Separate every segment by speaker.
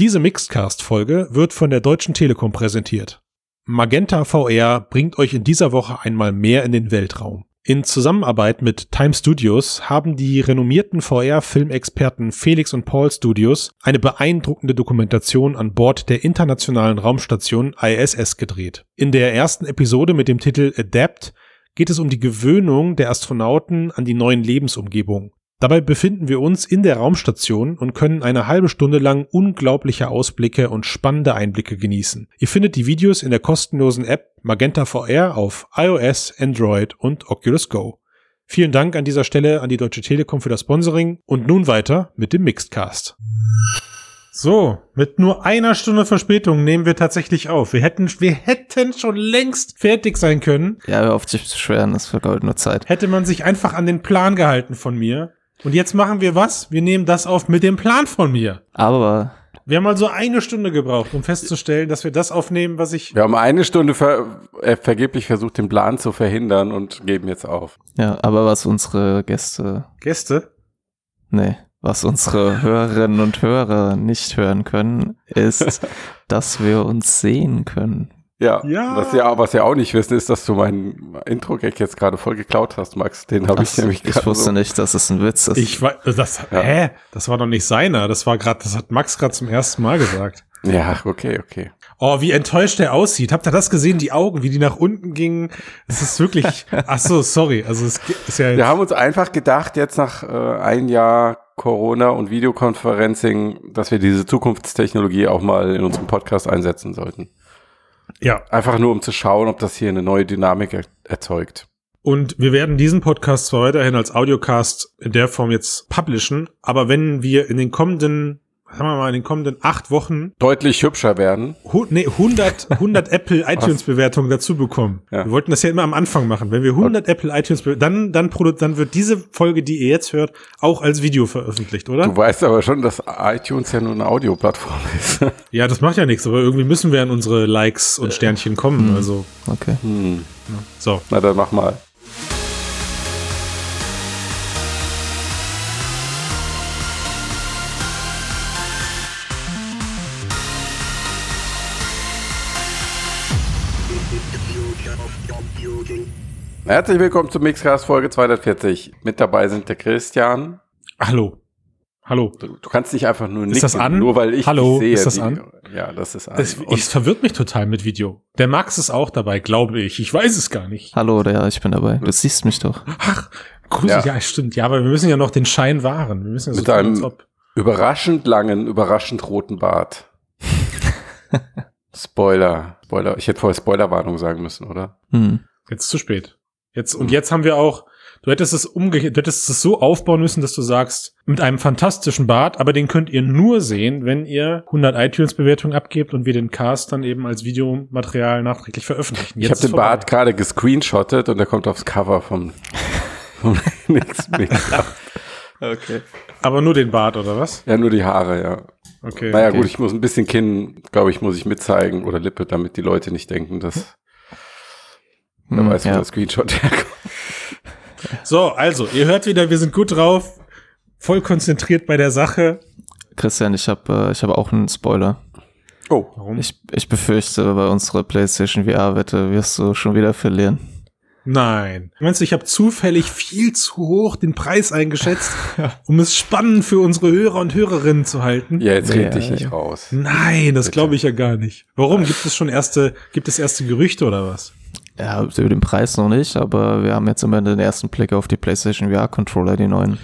Speaker 1: Diese Mixedcast-Folge wird von der Deutschen Telekom präsentiert. Magenta VR bringt euch in dieser Woche einmal mehr in den Weltraum. In Zusammenarbeit mit Time Studios haben die renommierten VR-Filmexperten Felix und Paul Studios eine beeindruckende Dokumentation an Bord der internationalen Raumstation ISS gedreht. In der ersten Episode mit dem Titel Adapt geht es um die Gewöhnung der Astronauten an die neuen Lebensumgebungen. Dabei befinden wir uns in der Raumstation und können eine halbe Stunde lang unglaubliche Ausblicke und spannende Einblicke genießen. Ihr findet die Videos in der kostenlosen App Magenta VR auf iOS, Android und Oculus Go. Vielen Dank an dieser Stelle an die Deutsche Telekom für das Sponsoring und nun weiter mit dem Mixedcast. So, mit nur einer Stunde Verspätung nehmen wir tatsächlich auf. Wir hätten, wir hätten schon längst fertig sein können.
Speaker 2: Ja, hör auf sich zu schweren, das vergeudet nur Zeit.
Speaker 1: Hätte man sich einfach an den Plan gehalten von mir. Und jetzt machen wir was? Wir nehmen das auf mit dem Plan von mir.
Speaker 2: Aber
Speaker 1: Wir haben also eine Stunde gebraucht, um festzustellen, dass wir das aufnehmen, was ich.
Speaker 3: Wir haben eine Stunde ver äh, vergeblich versucht, den Plan zu verhindern und geben jetzt auf.
Speaker 2: ja, aber was unsere Gäste,
Speaker 1: Gäste?
Speaker 2: nee, was unsere Hörerinnen und Hörer nicht hören können, ist, dass wir uns sehen können.
Speaker 3: Ja,
Speaker 1: Ja.
Speaker 3: Was, ja, was ja auch nicht wissen, ist, dass du meinen Intro-Gag jetzt gerade voll geklaut hast, Max. Den habe ich nämlich
Speaker 2: ich
Speaker 3: gerade
Speaker 2: wusste
Speaker 3: so.
Speaker 2: nicht, dass es ein Witz ist.
Speaker 1: Ich war, das,
Speaker 3: Ja.
Speaker 1: hä? Das war doch nicht seiner. Das war gerade, das hat Max gerade zum ersten Mal gesagt.
Speaker 3: Ja, okay, okay.
Speaker 1: Oh, wie enttäuscht der aussieht. Habt ihr das gesehen? Die Augen, wie die nach unten gingen. Es ist wirklich, ach so, sorry. Also es ist ja
Speaker 3: Wir haben uns einfach gedacht, jetzt nach äh, ein Jahr Corona und Videoconferencing, dass wir diese Zukunftstechnologie auch mal in unserem Podcast einsetzen sollten.
Speaker 1: Ja.
Speaker 3: Einfach nur, um zu schauen, ob das hier eine neue Dynamik er erzeugt.
Speaker 1: Und wir werden diesen Podcast zwar weiterhin als Audiocast in der Form jetzt publishen, aber wenn wir in den kommenden, sagen wir mal, in den kommenden acht Wochen
Speaker 3: Deutlich hübscher werden.
Speaker 1: hu nee, 100, 100 Apple iTunes Bewertungen dazu bekommen.
Speaker 3: Ja.
Speaker 1: Wir wollten das ja immer am Anfang machen. Wenn wir 100 Apple iTunes dann dann dann wird diese Folge, die ihr jetzt hört, auch als Video veröffentlicht, oder?
Speaker 3: Du weißt aber schon, dass iTunes ja nur eine Audioplattform ist.
Speaker 1: Ja, das macht ja nichts, aber irgendwie müssen wir an unsere Likes und Sternchen kommen, also
Speaker 2: okay.
Speaker 3: hm.
Speaker 1: so.
Speaker 3: Na, dann mach mal. Herzlich willkommen zum Mixcast Folge 240. Mit dabei sind der Christian.
Speaker 1: Hallo. Hallo.
Speaker 3: Du, du kannst nicht einfach nur nicken,
Speaker 1: das an?
Speaker 3: nur weil ich
Speaker 1: Hallo,
Speaker 3: dich sehe.
Speaker 1: ist das
Speaker 3: wie-
Speaker 1: an?
Speaker 3: Ja, das ist an.
Speaker 1: Es,
Speaker 3: Und-
Speaker 1: es verwirrt mich total mit Video. Der Max ist auch dabei, glaube ich. Ich weiß es gar nicht.
Speaker 2: Hallo, ja, ich bin dabei. Du siehst mich doch.
Speaker 1: Ach, Grüße,
Speaker 3: Ja.
Speaker 1: ja. stimmt. Ja, aber wir müssen ja noch den Schein wahren. Wir müssen ja so
Speaker 3: Mit
Speaker 1: tun,
Speaker 3: einem-
Speaker 1: ob.
Speaker 3: Überraschend langen, überraschend roten Bart. Spoiler. Spoiler. Ich hätte vorher Spoilerwarnung sagen müssen, oder?
Speaker 2: Hm.
Speaker 1: Jetzt zu spät. Jetzt, und jetzt haben wir auch, du hättest es umgekehrt, du hättest es so aufbauen müssen, dass du sagst, mit einem fantastischen Bart, aber den könnt ihr nur sehen, wenn ihr 100 iTunes-Bewertungen abgebt und wir den Cast dann eben als Videomaterial nachträglich veröffentlichen.
Speaker 3: ich
Speaker 1: Jetzt
Speaker 3: habe den
Speaker 1: vorbei.
Speaker 3: Bart gerade gescreenshottet und der kommt aufs Cover vom, vom Mix.
Speaker 2: Okay.
Speaker 1: Aber nur den Bart, oder was?
Speaker 3: Ja, nur die Haare, ja.
Speaker 1: Okay.
Speaker 3: Naja,
Speaker 2: Okay.
Speaker 3: gut, ich muss ein bisschen Kinn, glaube ich, muss ich mitzeigen oder Lippe, damit die Leute nicht denken, dass wer
Speaker 2: Hm,
Speaker 3: weiß, wo
Speaker 2: ja.
Speaker 3: der Screenshot herkommt.
Speaker 1: So, also, ihr hört wieder, wir sind gut drauf, voll konzentriert bei der Sache.
Speaker 2: Christian, ich habe äh, ich hab auch einen Spoiler.
Speaker 3: Oh,
Speaker 1: Warum?
Speaker 2: Ich, ich befürchte, bei unserer PlayStation VR-Wette wirst du schon wieder verlieren.
Speaker 1: Nein. Meinst du, ich habe zufällig viel zu hoch den Preis eingeschätzt, um es spannend für unsere Hörer und Hörerinnen zu halten?
Speaker 3: ja, jetzt
Speaker 2: Ja,
Speaker 3: red dich
Speaker 2: ja.
Speaker 3: nicht raus.
Speaker 1: Nein, das glaube ich ja gar nicht. Warum? Gibt es schon erste, gibt es erste Gerüchte oder was?
Speaker 2: Ja, über den Preis noch nicht, aber wir haben jetzt immer den ersten Blick auf die PlayStation VR-Controller, die neuen.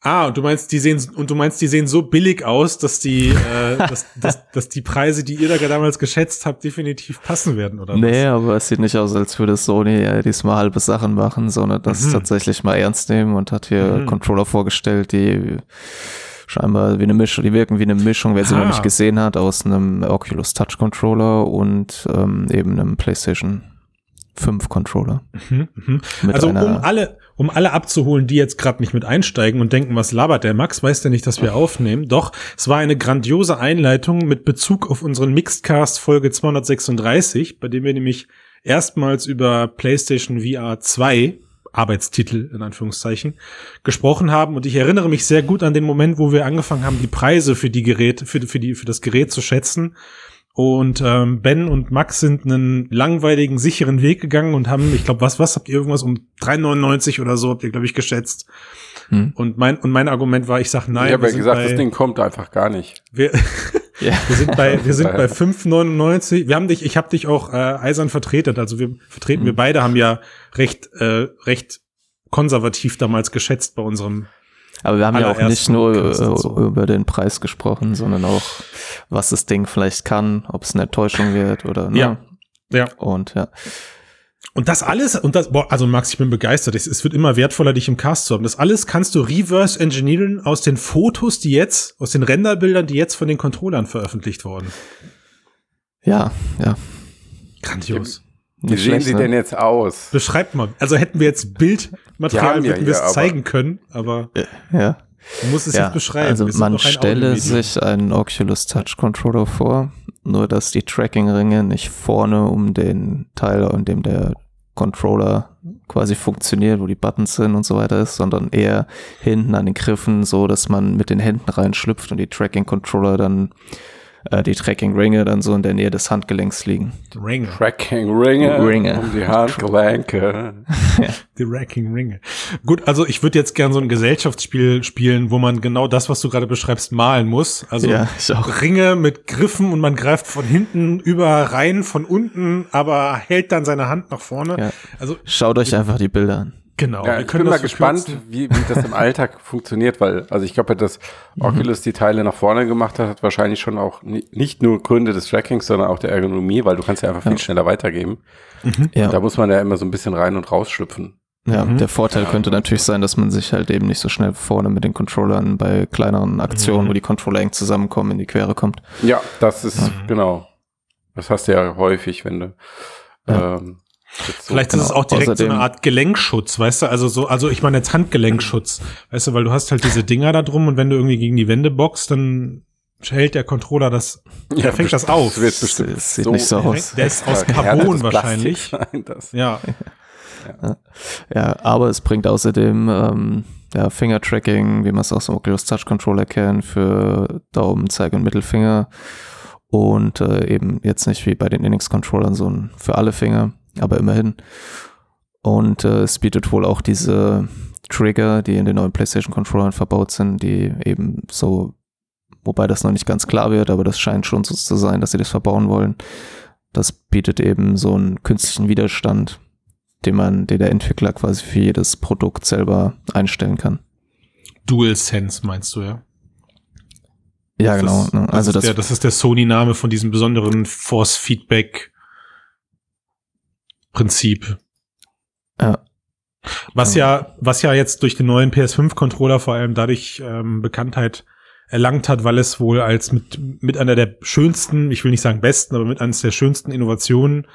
Speaker 1: Ah, und du meinst, die sehen und du meinst, die sehen so billig aus, dass die, äh, dass, dass, dass die Preise, die ihr da damals geschätzt habt, definitiv passen werden, oder
Speaker 2: Nee,
Speaker 1: was?
Speaker 2: aber es sieht nicht aus, als würde Sony äh, diesmal halbe Sachen machen, sondern das
Speaker 1: Mhm.
Speaker 2: tatsächlich mal ernst nehmen und hat hier
Speaker 1: Mhm.
Speaker 2: Controller vorgestellt, die scheinbar wie eine Mischung, die wirken wie eine Mischung, wer sie
Speaker 1: Ah.
Speaker 2: noch nicht gesehen hat, aus einem Oculus Touch Controller und ähm, eben einem PlayStation 5 Controller.
Speaker 1: Mhm, mhm. Also um alle, um alle abzuholen, die jetzt gerade nicht mit einsteigen und denken, was labert der Max, weiß der nicht, dass wir aufnehmen. Doch, es war eine grandiose Einleitung mit Bezug auf unseren Mixedcast Folge 236, bei dem wir nämlich erstmals über PlayStation VR 2 Arbeitstitel in Anführungszeichen gesprochen haben und ich erinnere mich sehr gut an den Moment, wo wir angefangen haben, die Preise für die Geräte, für, für die, für das Gerät zu schätzen. Und ähm, Ben und Max sind einen langweiligen, sicheren Weg gegangen und haben, ich glaube, was, was habt ihr irgendwas um 3,99 oder so, habt ihr, glaube ich, geschätzt. Hm. Und mein, und mein Argument war, ich sag nein.
Speaker 3: Ich habe ja gesagt, bei, das Ding kommt einfach gar nicht.
Speaker 1: Wir, ja. wir sind bei, wir sind bei 5,99. Wir haben dich, ich habe dich auch äh, eisern vertreten. Also wir vertreten, hm. wir beide haben ja recht, äh, recht konservativ damals geschätzt bei unserem
Speaker 2: aber wir haben ja auch nicht nur so. über den Preis gesprochen, sondern auch, was das Ding vielleicht kann, ob es eine Enttäuschung wird oder ne?
Speaker 1: Ja. Ja.
Speaker 2: Und ja.
Speaker 1: Und das alles, und das, boah, also Max, ich bin begeistert. Es, es wird immer wertvoller, dich im Cast zu haben. Das alles kannst du reverse engineeren aus den Fotos, die jetzt, aus den Renderbildern, die jetzt von den Controllern veröffentlicht wurden.
Speaker 2: Ja, ja.
Speaker 1: Grandios.
Speaker 3: Wie sehen sie ne? denn jetzt aus?
Speaker 1: Beschreibt mal. Also hätten wir jetzt Bildmaterial, ja, würden wir es zeigen können, aber
Speaker 2: ja.
Speaker 1: du musst es ja, jetzt beschreiben.
Speaker 2: Also man stelle sich einen Oculus Touch Controller vor, nur dass die Tracking-Ringe nicht vorne um den Teil, in dem der Controller quasi funktioniert, wo die Buttons sind und so weiter ist, sondern eher hinten an den Griffen, so dass man mit den Händen reinschlüpft und die Tracking-Controller dann äh, die Tracking-Ringe dann so in der Nähe des Handgelenks liegen.
Speaker 3: Ringe. Tracking-Ringe
Speaker 2: Ringe.
Speaker 3: um die Handgelenke.
Speaker 1: die Tracking-Ringe. Gut, also ich würde jetzt gern so ein Gesellschaftsspiel spielen, wo man genau das, was du gerade beschreibst, malen muss. Also
Speaker 2: ja,
Speaker 1: Ringe mit Griffen und man greift von hinten über rein, von unten, aber hält dann seine Hand nach vorne.
Speaker 2: Ja. Also Schaut euch einfach die Bilder an.
Speaker 1: Genau.
Speaker 3: Ja, ich bin mal gespannt, wie, wie das im Alltag funktioniert, weil, also ich glaube, dass mhm. Oculus die Teile nach vorne gemacht hat, hat wahrscheinlich schon auch nicht nur Gründe des Trackings, sondern auch der Ergonomie, weil du kannst ja einfach viel schneller weitergeben. Mhm. Ja. Da muss man ja immer so ein bisschen rein und rausschlüpfen.
Speaker 2: Ja, mhm. der Vorteil ja. könnte natürlich sein, dass man sich halt eben nicht so schnell vorne mit den Controllern bei kleineren Aktionen, mhm. wo die Controller eng zusammenkommen, in die Quere kommt.
Speaker 3: Ja, das ist, mhm. genau. Das hast du ja häufig, wenn du, ähm,
Speaker 1: so, Vielleicht genau. ist es auch direkt Außerdem, so eine Art Gelenkschutz, weißt du? Also so, also ich meine jetzt Handgelenkschutz, weißt du, weil du hast halt diese Dinger da drum und wenn du irgendwie gegen die Wände boxst, dann hält der Controller das, ja, fängt das auf.
Speaker 3: Das wird bestimmt
Speaker 2: das sieht so nicht so aus.
Speaker 1: Der ist aus Carbon wahrscheinlich.
Speaker 2: ja. ja. Ja, aber es bringt außerdem ähm, ja, Finger-Tracking, wie man es aus dem Oculus Touch Controller kennt, für Daumen, Zeige und Mittelfinger. Und äh, eben jetzt nicht wie bei den Linux-Controllern so ein für alle Finger aber immerhin. Und äh, es bietet wohl auch diese Trigger, die in den neuen PlayStation-Controllern verbaut sind, die eben so, wobei das noch nicht ganz klar wird, aber das scheint schon so zu sein, dass sie das verbauen wollen. Das bietet eben so einen künstlichen Widerstand, den man, den der Entwickler quasi für jedes Produkt selber einstellen kann.
Speaker 1: Dual Sense meinst du, ja?
Speaker 2: Ja, das genau.
Speaker 1: Ist, ne? also das, das, ist der, das ist der Sony-Name von diesem besonderen Force Feedback Prinzip.
Speaker 2: Ja.
Speaker 1: Was ja, was ja jetzt durch den neuen PS5-Controller vor allem dadurch ähm, Bekanntheit erlangt hat, weil es wohl als mit, mit einer der schönsten, ich will nicht sagen besten, aber mit eines der schönsten Innovationen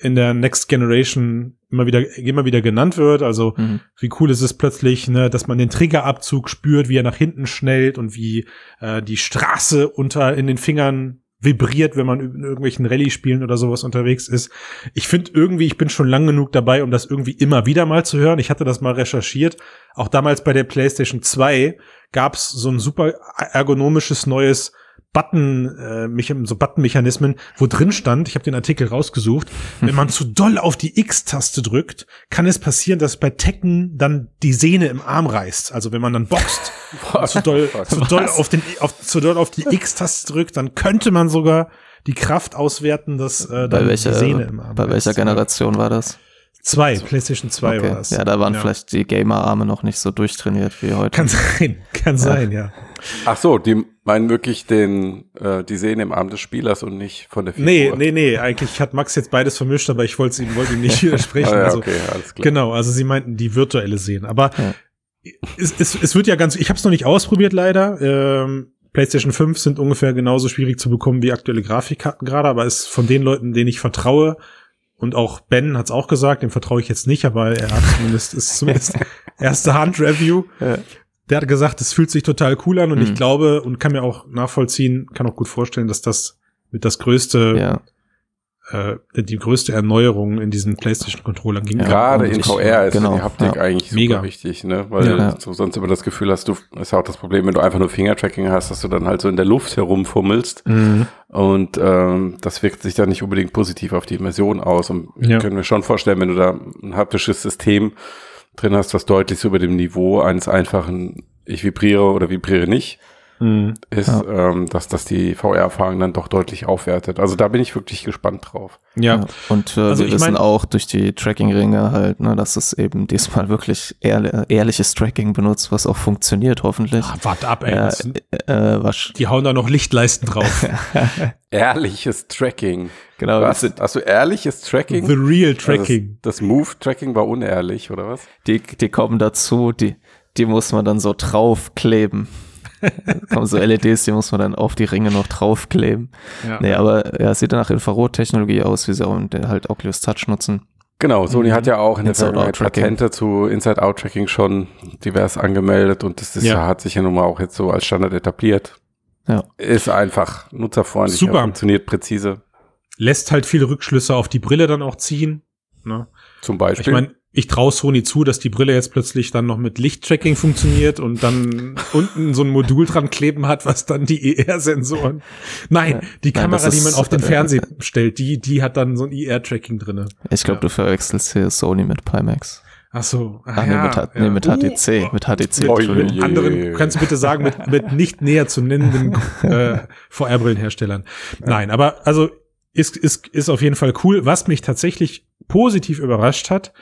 Speaker 1: in der Next Generation immer wieder, immer wieder genannt wird. Also, mhm. wie cool ist es plötzlich, ne, dass man den Triggerabzug spürt, wie er nach hinten schnellt und wie äh, die Straße unter in den Fingern vibriert, wenn man in irgendwelchen Rallye-Spielen oder sowas unterwegs ist. Ich finde irgendwie, ich bin schon lang genug dabei, um das irgendwie immer wieder mal zu hören. Ich hatte das mal recherchiert. Auch damals bei der PlayStation 2 gab es so ein super ergonomisches neues Button, äh, so Button-Mechanismen, wo drin stand, ich habe den Artikel rausgesucht, wenn man zu doll auf die X-Taste drückt, kann es passieren, dass bei Tekken dann die Sehne im Arm reißt. Also wenn man dann boxt, zu doll, zu doll auf den, auf, zu doll auf die X-Taste drückt, dann könnte man sogar die Kraft auswerten, dass äh, dann
Speaker 2: bei welcher,
Speaker 1: die Sehne im
Speaker 2: Arm Bei welcher Generation war das?
Speaker 1: Zwei, PlayStation 2 okay. war es.
Speaker 2: Ja, da waren ja. vielleicht die Gamer-Arme noch nicht so durchtrainiert wie heute.
Speaker 1: Kann sein, kann ja. sein, ja.
Speaker 3: Ach so, die meinen wirklich den, äh, die Sehen im Arm des Spielers und nicht von der
Speaker 1: Figur. Nee, nee, nee, eigentlich hat Max jetzt beides vermischt, aber ich wollte ihm, wollte ihm nicht widersprechen. ah, ja, also, okay, alles klar. Genau, also sie meinten die virtuelle Sehen. Aber ja. es, es, es wird ja ganz, ich habe es noch nicht ausprobiert leider. Ähm, PlayStation 5 sind ungefähr genauso schwierig zu bekommen wie aktuelle Grafikkarten gerade, aber ist von den Leuten, denen ich vertraue, und auch Ben hat es auch gesagt, dem vertraue ich jetzt nicht, aber er hat zumindest, ist zumindest erste Hand-Review. Ja. Der hat gesagt, es fühlt sich total cool an und mhm. ich glaube und kann mir auch nachvollziehen, kann auch gut vorstellen, dass das mit das größte
Speaker 2: ja.
Speaker 1: Äh, die größte Erneuerung in diesen PlayStation-Controllern ging.
Speaker 3: Ja, Gerade in VR ist
Speaker 2: genau,
Speaker 3: die Haptik
Speaker 2: ja.
Speaker 3: eigentlich super
Speaker 1: Mega.
Speaker 3: wichtig, ne? Weil
Speaker 2: Ja.
Speaker 3: du sonst immer das Gefühl hast, du ist ja auch das Problem, wenn du einfach nur Fingertracking hast, dass du dann halt so in der Luft herumfummelst.
Speaker 1: Mhm.
Speaker 3: Und ähm, das wirkt sich dann nicht unbedingt positiv auf die Immersion aus. Und
Speaker 1: Ja.
Speaker 3: ich könnte mir schon vorstellen, wenn du da ein haptisches System drin hast, was deutlich so über dem Niveau eines einfachen Ich vibriere oder vibriere nicht
Speaker 1: Mhm.
Speaker 3: ist, ähm, dass das die VR-Erfahrung dann doch deutlich aufwertet. Also da bin ich wirklich gespannt drauf.
Speaker 1: Ja.
Speaker 2: Ja. Und äh,
Speaker 1: Also
Speaker 2: wir
Speaker 1: ich
Speaker 2: wissen auch durch die Tracking-Ringe halt, ne, dass es eben diesmal wirklich ehrli ehrliches Tracking benutzt, was auch funktioniert, hoffentlich.
Speaker 1: Ach, warte ab, ey.
Speaker 2: Ja,
Speaker 1: das,
Speaker 2: äh, was,
Speaker 1: die hauen da noch Lichtleisten drauf.
Speaker 3: Ehrliches Tracking.
Speaker 2: genau,
Speaker 3: Was? Hast du ehrliches Tracking?
Speaker 1: The real
Speaker 3: Also
Speaker 1: Tracking.
Speaker 3: Das, das Move-Tracking war unehrlich, oder was?
Speaker 2: die, die kommen dazu, die, die muss man dann so draufkleben. Kommen so LEDs, die muss man dann auf die Ringe noch draufkleben.
Speaker 1: Ja.
Speaker 2: Nee, aber ja, sieht nach Infrarottechnologie aus, wie sie auch halt Oculus Touch nutzen.
Speaker 3: Genau, Sony
Speaker 1: Mhm.
Speaker 3: hat ja auch in der Vergangenheit. Patente zu Inside-Out-Tracking schon divers angemeldet und das ist,
Speaker 1: Ja.
Speaker 3: hat sich ja nun mal auch jetzt so als Standard etabliert.
Speaker 2: Ja.
Speaker 3: Ist einfach nutzerfreundlich,
Speaker 1: Super.
Speaker 3: funktioniert präzise.
Speaker 1: Lässt halt viele Rückschlüsse auf die Brille dann auch ziehen. Ne?
Speaker 3: Zum Beispiel.
Speaker 1: Ich meine, ich traue Sony zu, dass die Brille jetzt plötzlich dann noch mit Lichttracking funktioniert und dann unten so ein Modul dran kleben hat, was dann die ER-Sensoren. Nein, die
Speaker 2: Nein,
Speaker 1: Kamera, die man auf den
Speaker 2: äh,
Speaker 1: Fernseher stellt, die, die hat dann so ein IR-Tracking drinne.
Speaker 2: Ich glaube,
Speaker 1: Ja.
Speaker 2: du verwechselst hier Sony mit Pimax.
Speaker 1: Ach so.
Speaker 2: Ach nee, mit, H- nee, mit HTC. Mit HTC,
Speaker 3: Oh,
Speaker 2: Entschuldigung.
Speaker 3: je.
Speaker 1: anderen, kannst du bitte sagen, mit, mit nicht näher zu nennenden äh, VR-Brillenherstellern. Nein, aber also ist, ist, ist auf jeden Fall cool. Was mich tatsächlich positiv überrascht hat,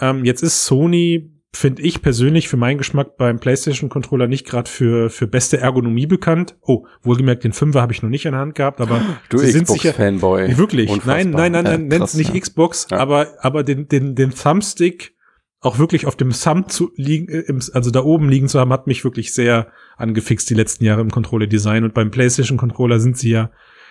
Speaker 1: ähm, jetzt ist Sony, finde ich persönlich für meinen Geschmack beim PlayStation-Controller nicht gerade für, für beste Ergonomie bekannt. Oh, wohlgemerkt, den Fünfer habe ich noch nicht in der Hand gehabt, aber
Speaker 3: du
Speaker 1: sie sind sicher,
Speaker 3: Xbox-Fanboy.
Speaker 1: Wirklich?
Speaker 3: Unfassbar.
Speaker 1: Nein, nein, nein, nein, nenn's
Speaker 2: krass,
Speaker 1: nicht
Speaker 2: ja.
Speaker 1: Xbox,
Speaker 3: Ja.
Speaker 1: aber, aber den, den, den Thumbstick auch wirklich auf dem Thumb zu liegen, äh, also da oben liegen zu haben, hat mich wirklich sehr angefixt die letzten Jahre im Controller-Design und beim PlayStation-Controller sind sie ja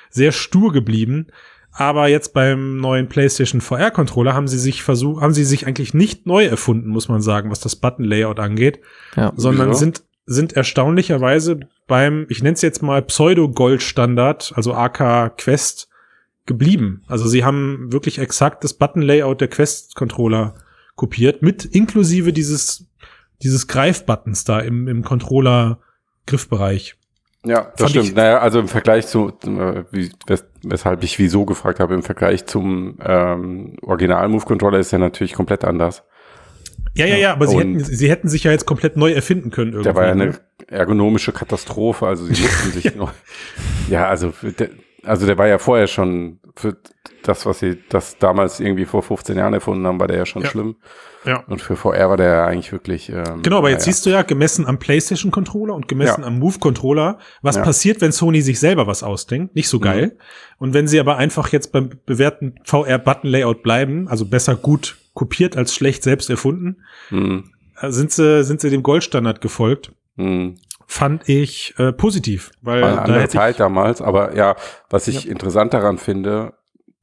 Speaker 1: sehr stur geblieben. Aber jetzt beim neuen PlayStation VR-Controller haben sie sich versucht, haben sie sich eigentlich nicht neu erfunden, muss man sagen, was das Button-Layout angeht
Speaker 2: Ja.
Speaker 1: sondern
Speaker 3: Wieso?
Speaker 1: sind, sind erstaunlicherweise beim, ich nenne es jetzt mal Pseudo-Gold-Standard, also AK Quest, geblieben. Also sie haben wirklich exakt das Button-Layout der Quest-Controller kopiert, mit inklusive dieses, dieses Greifbuttons da im, im Controller-Griffbereich.
Speaker 3: Ja, das stimmt.
Speaker 1: ich-
Speaker 3: naja, also im Vergleich zu, äh, wie, wes weshalb ich wieso gefragt habe, im Vergleich zum ähm, Original-Move-Controller ist er natürlich komplett anders.
Speaker 1: Ja, ja, ja, aber sie hätten, sie hätten sich ja jetzt komplett neu erfinden können irgendwie.
Speaker 3: Der war ja
Speaker 1: ne?
Speaker 3: eine ergonomische Katastrophe, also sie mussten sich noch, ja, also, der, also der war ja vorher schon, für das, was sie das damals irgendwie vor 15 Jahren erfunden haben, war der ja schon
Speaker 1: Ja.
Speaker 3: schlimm.
Speaker 1: Ja.
Speaker 3: Und für VR war der ja eigentlich wirklich, ähm,
Speaker 1: Genau, aber jetzt
Speaker 3: naja.
Speaker 1: siehst du ja, gemessen am PlayStation-Controller und gemessen
Speaker 3: Ja.
Speaker 1: am Move-Controller, was
Speaker 3: Ja.
Speaker 1: passiert, wenn Sony sich selber was ausdenkt. Nicht so
Speaker 3: Mhm.
Speaker 1: geil. Und wenn sie aber einfach jetzt beim bewährten VR-Button-Layout bleiben, also besser gut kopiert als schlecht selbst erfunden,
Speaker 3: Hm,
Speaker 1: äh, sind sie, sind sie dem Goldstandard gefolgt.
Speaker 3: hm.
Speaker 1: Fand ich äh, positiv, weil
Speaker 3: War eine
Speaker 1: da
Speaker 3: andere Zeit damals, aber ja, was ich interessant daran finde,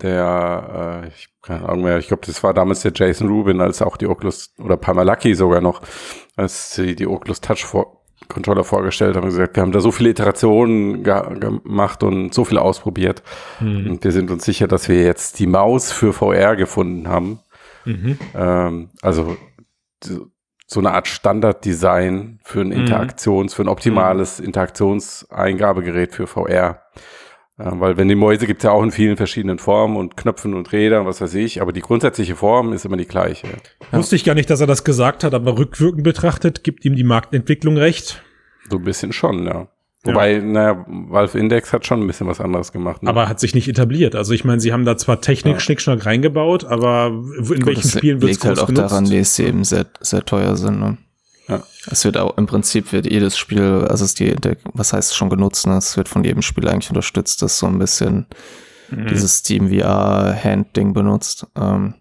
Speaker 3: der, äh, ich keine Ahnung mehr, ich glaube, das war damals der Jason Rubin, als auch die Oculus oder Palmer Lucky sogar noch, als sie die Oculus Touch vor Controller vorgestellt haben, gesagt, wir haben da so viele Iterationen ge gemacht und so viel ausprobiert.
Speaker 1: ich, hm,
Speaker 3: Und wir sind uns sicher, dass wir jetzt die Maus für VR gefunden haben.
Speaker 1: mhm.
Speaker 3: Ähm, also so- eine Art Standarddesign für ein
Speaker 1: Mhm.
Speaker 3: Interaktions, für ein optimales Interaktionseingabegerät für VR. Äh, weil wenn die Mäuse gibt es ja auch in vielen verschiedenen Formen und Knöpfen und Rädern, was weiß ich, aber die grundsätzliche Form ist immer die gleiche.
Speaker 1: Wusste ich gar nicht, dass er das gesagt hat, aber rückwirkend betrachtet gibt ihm die Marktentwicklung recht.
Speaker 3: So ein bisschen schon, ja. Wobei, naja, Valve Index hat schon ein bisschen was anderes gemacht. Ne?
Speaker 1: Aber hat sich nicht etabliert. Also ich meine, sie haben da zwar Technik,
Speaker 3: Ja.
Speaker 1: Schnickschnack reingebaut, aber in
Speaker 2: Gut,
Speaker 1: welchen Spielen wird es
Speaker 2: liegt halt auch
Speaker 1: benutzt?
Speaker 2: daran, dass sie eben sehr, sehr teuer sind. Ne?
Speaker 3: Ja.
Speaker 2: Es wird auch, im Prinzip wird jedes Spiel, also es ist die, der, was heißt schon genutzt, ne? es wird von jedem Spiel eigentlich unterstützt, das so ein bisschen
Speaker 1: Mhm.
Speaker 2: dieses Steam VR Hand-Ding benutzt. Ähm,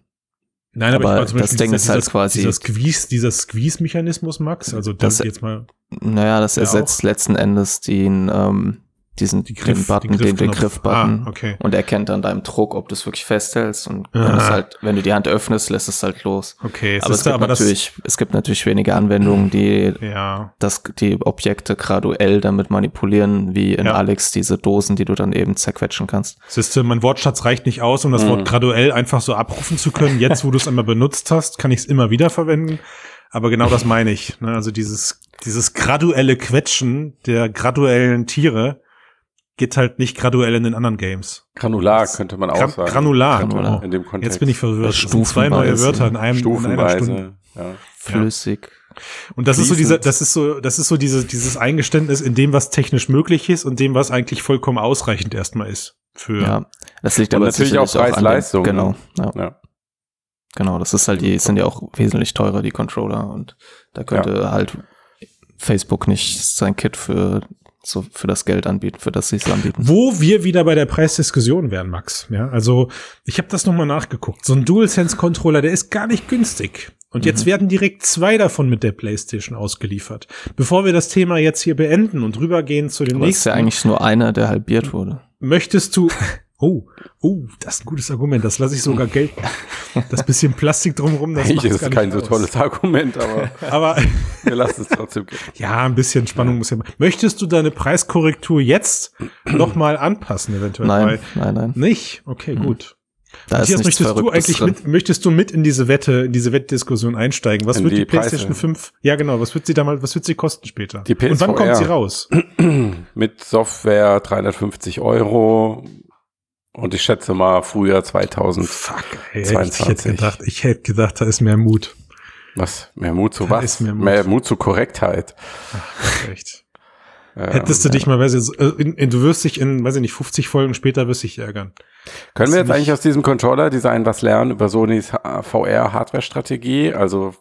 Speaker 1: Nein, aber,
Speaker 2: aber
Speaker 1: ich zum
Speaker 2: das
Speaker 1: Beispiel
Speaker 2: Ding ist halt
Speaker 1: dieser,
Speaker 2: quasi-
Speaker 1: dieser Squeeze, dieser Squeeze-Mechanismus, Max. Also das
Speaker 2: Das-
Speaker 1: jetzt mal.
Speaker 2: naja, das ersetzt letzten Endes den, ähm, diesen
Speaker 1: Die Griff-
Speaker 2: den Button,
Speaker 1: den
Speaker 2: den, den
Speaker 1: Griffknopf.
Speaker 2: Griffbutton
Speaker 1: Ah, okay.
Speaker 2: und erkennt an deinem Druck, ob du es wirklich festhältst und
Speaker 1: Ah.
Speaker 2: wenn, es halt, wenn du die Hand öffnest, lässt es halt los.
Speaker 1: Okay, es
Speaker 2: aber es gibt,
Speaker 1: aber
Speaker 2: natürlich, es gibt natürlich wenige Anwendungen, die
Speaker 1: ja,
Speaker 2: das, die Objekte graduell damit manipulieren, wie in
Speaker 1: Ja.
Speaker 2: Alex diese Dosen, die du dann eben zerquetschen kannst.
Speaker 1: siehst du, mein Wortschatz reicht nicht aus, um das
Speaker 3: Mhm.
Speaker 1: Wort graduell einfach so abrufen zu können. Jetzt, wo du es einmal benutzt hast, kann ich es immer wieder verwenden. Aber genau das meine ich. Ne? Also dieses, dieses graduelle Quetschen der graduellen Tiere geht halt nicht graduell in den anderen Games.
Speaker 3: Granular könnte man auch
Speaker 1: Gra
Speaker 3: sagen.
Speaker 1: Granular.
Speaker 2: Granular.
Speaker 3: In dem Kontext.
Speaker 1: Jetzt bin ich verwirrt. Das sind zwei
Speaker 2: Stufenweise.
Speaker 1: neue Wörter in einem in einer Stunde.
Speaker 3: Stufenweise. Ja.
Speaker 2: Flüssig.
Speaker 1: Und das ist so
Speaker 3: Fließend.
Speaker 1: dieser, das ist so, das ist so diese, dieses Eingeständnis in dem, was technisch möglich ist und dem, was eigentlich vollkommen ausreichend erstmal ist. Für
Speaker 2: Ja. Das liegt aber
Speaker 3: natürlich auch Preis-Leistung,
Speaker 2: an dem- Genau.
Speaker 3: ne?
Speaker 2: Ja.
Speaker 3: Ja.
Speaker 2: Genau. Das ist halt, die sind ja auch wesentlich teurer, die Controller. Und da könnte halt Facebook nicht sein Kit für, so, für das Geld anbieten, für das sie es anbieten.
Speaker 1: Wo wir wieder bei der Preisdiskussion wären, Max. Ja, also ich habe das nochmal nachgeguckt. So ein DualSense-Controller, der ist gar nicht günstig. Und jetzt
Speaker 2: Mhm.
Speaker 1: werden direkt zwei davon mit der PlayStation ausgeliefert. Bevor wir das Thema jetzt hier beenden und rübergehen zu dem
Speaker 2: Aber es ist
Speaker 1: nächsten,
Speaker 2: ja eigentlich nur einer, der halbiert wurde.
Speaker 1: möchtest du. Oh, oh, das ist ein gutes Argument. Das lasse ich sogar gelten. Das bisschen Plastik drumherum, das
Speaker 3: Eigentlich ist
Speaker 1: gar
Speaker 3: es kein
Speaker 1: nicht
Speaker 3: so
Speaker 1: aus.
Speaker 3: tolles Argument, aber
Speaker 1: Aber
Speaker 3: wir lassen es trotzdem. gehen.
Speaker 1: ja, ein bisschen Spannung muss ja. Möchtest du deine Preiskorrektur jetzt nochmal anpassen, eventuell?
Speaker 2: Nein,
Speaker 1: Weil-
Speaker 2: nein, nein.
Speaker 1: Nicht? Okay,
Speaker 2: Hm.
Speaker 1: gut.
Speaker 2: Da
Speaker 1: Matthias, möchtest du eigentlich
Speaker 2: drin.
Speaker 1: mit, möchtest du mit in diese Wette, in diese Wettdiskussion einsteigen? Was
Speaker 3: In
Speaker 1: wird die,
Speaker 3: die
Speaker 1: PlayStation
Speaker 3: Preise.
Speaker 1: 5? Ja, genau. Was wird sie damals, was wird sie kosten später?
Speaker 3: Die
Speaker 1: Und wann kommt sie raus?
Speaker 3: Mit Software 350 Euro und ich schätze mal Frühjahr 2000.
Speaker 1: Fuck, ey, ich hätte
Speaker 3: 22.
Speaker 1: gedacht, ich hätte gedacht, da ist mehr Mut.
Speaker 3: Was? Mehr Mut zu
Speaker 1: Da
Speaker 3: was?
Speaker 1: ist mehr
Speaker 3: mehr,
Speaker 1: Mut.
Speaker 3: Mut. zu Korrektheit.
Speaker 1: Echt.
Speaker 3: Ähm,
Speaker 1: Hättest du dich mal, weiß ich, äh, in, in, du wirst dich in, weiß ich nicht, 50 Folgen später wirst dich ärgern.
Speaker 3: Können wir
Speaker 1: Hast
Speaker 3: jetzt eigentlich aus diesem Controller-Design was lernen über Sonys VR-Hardware-Strategie? Also,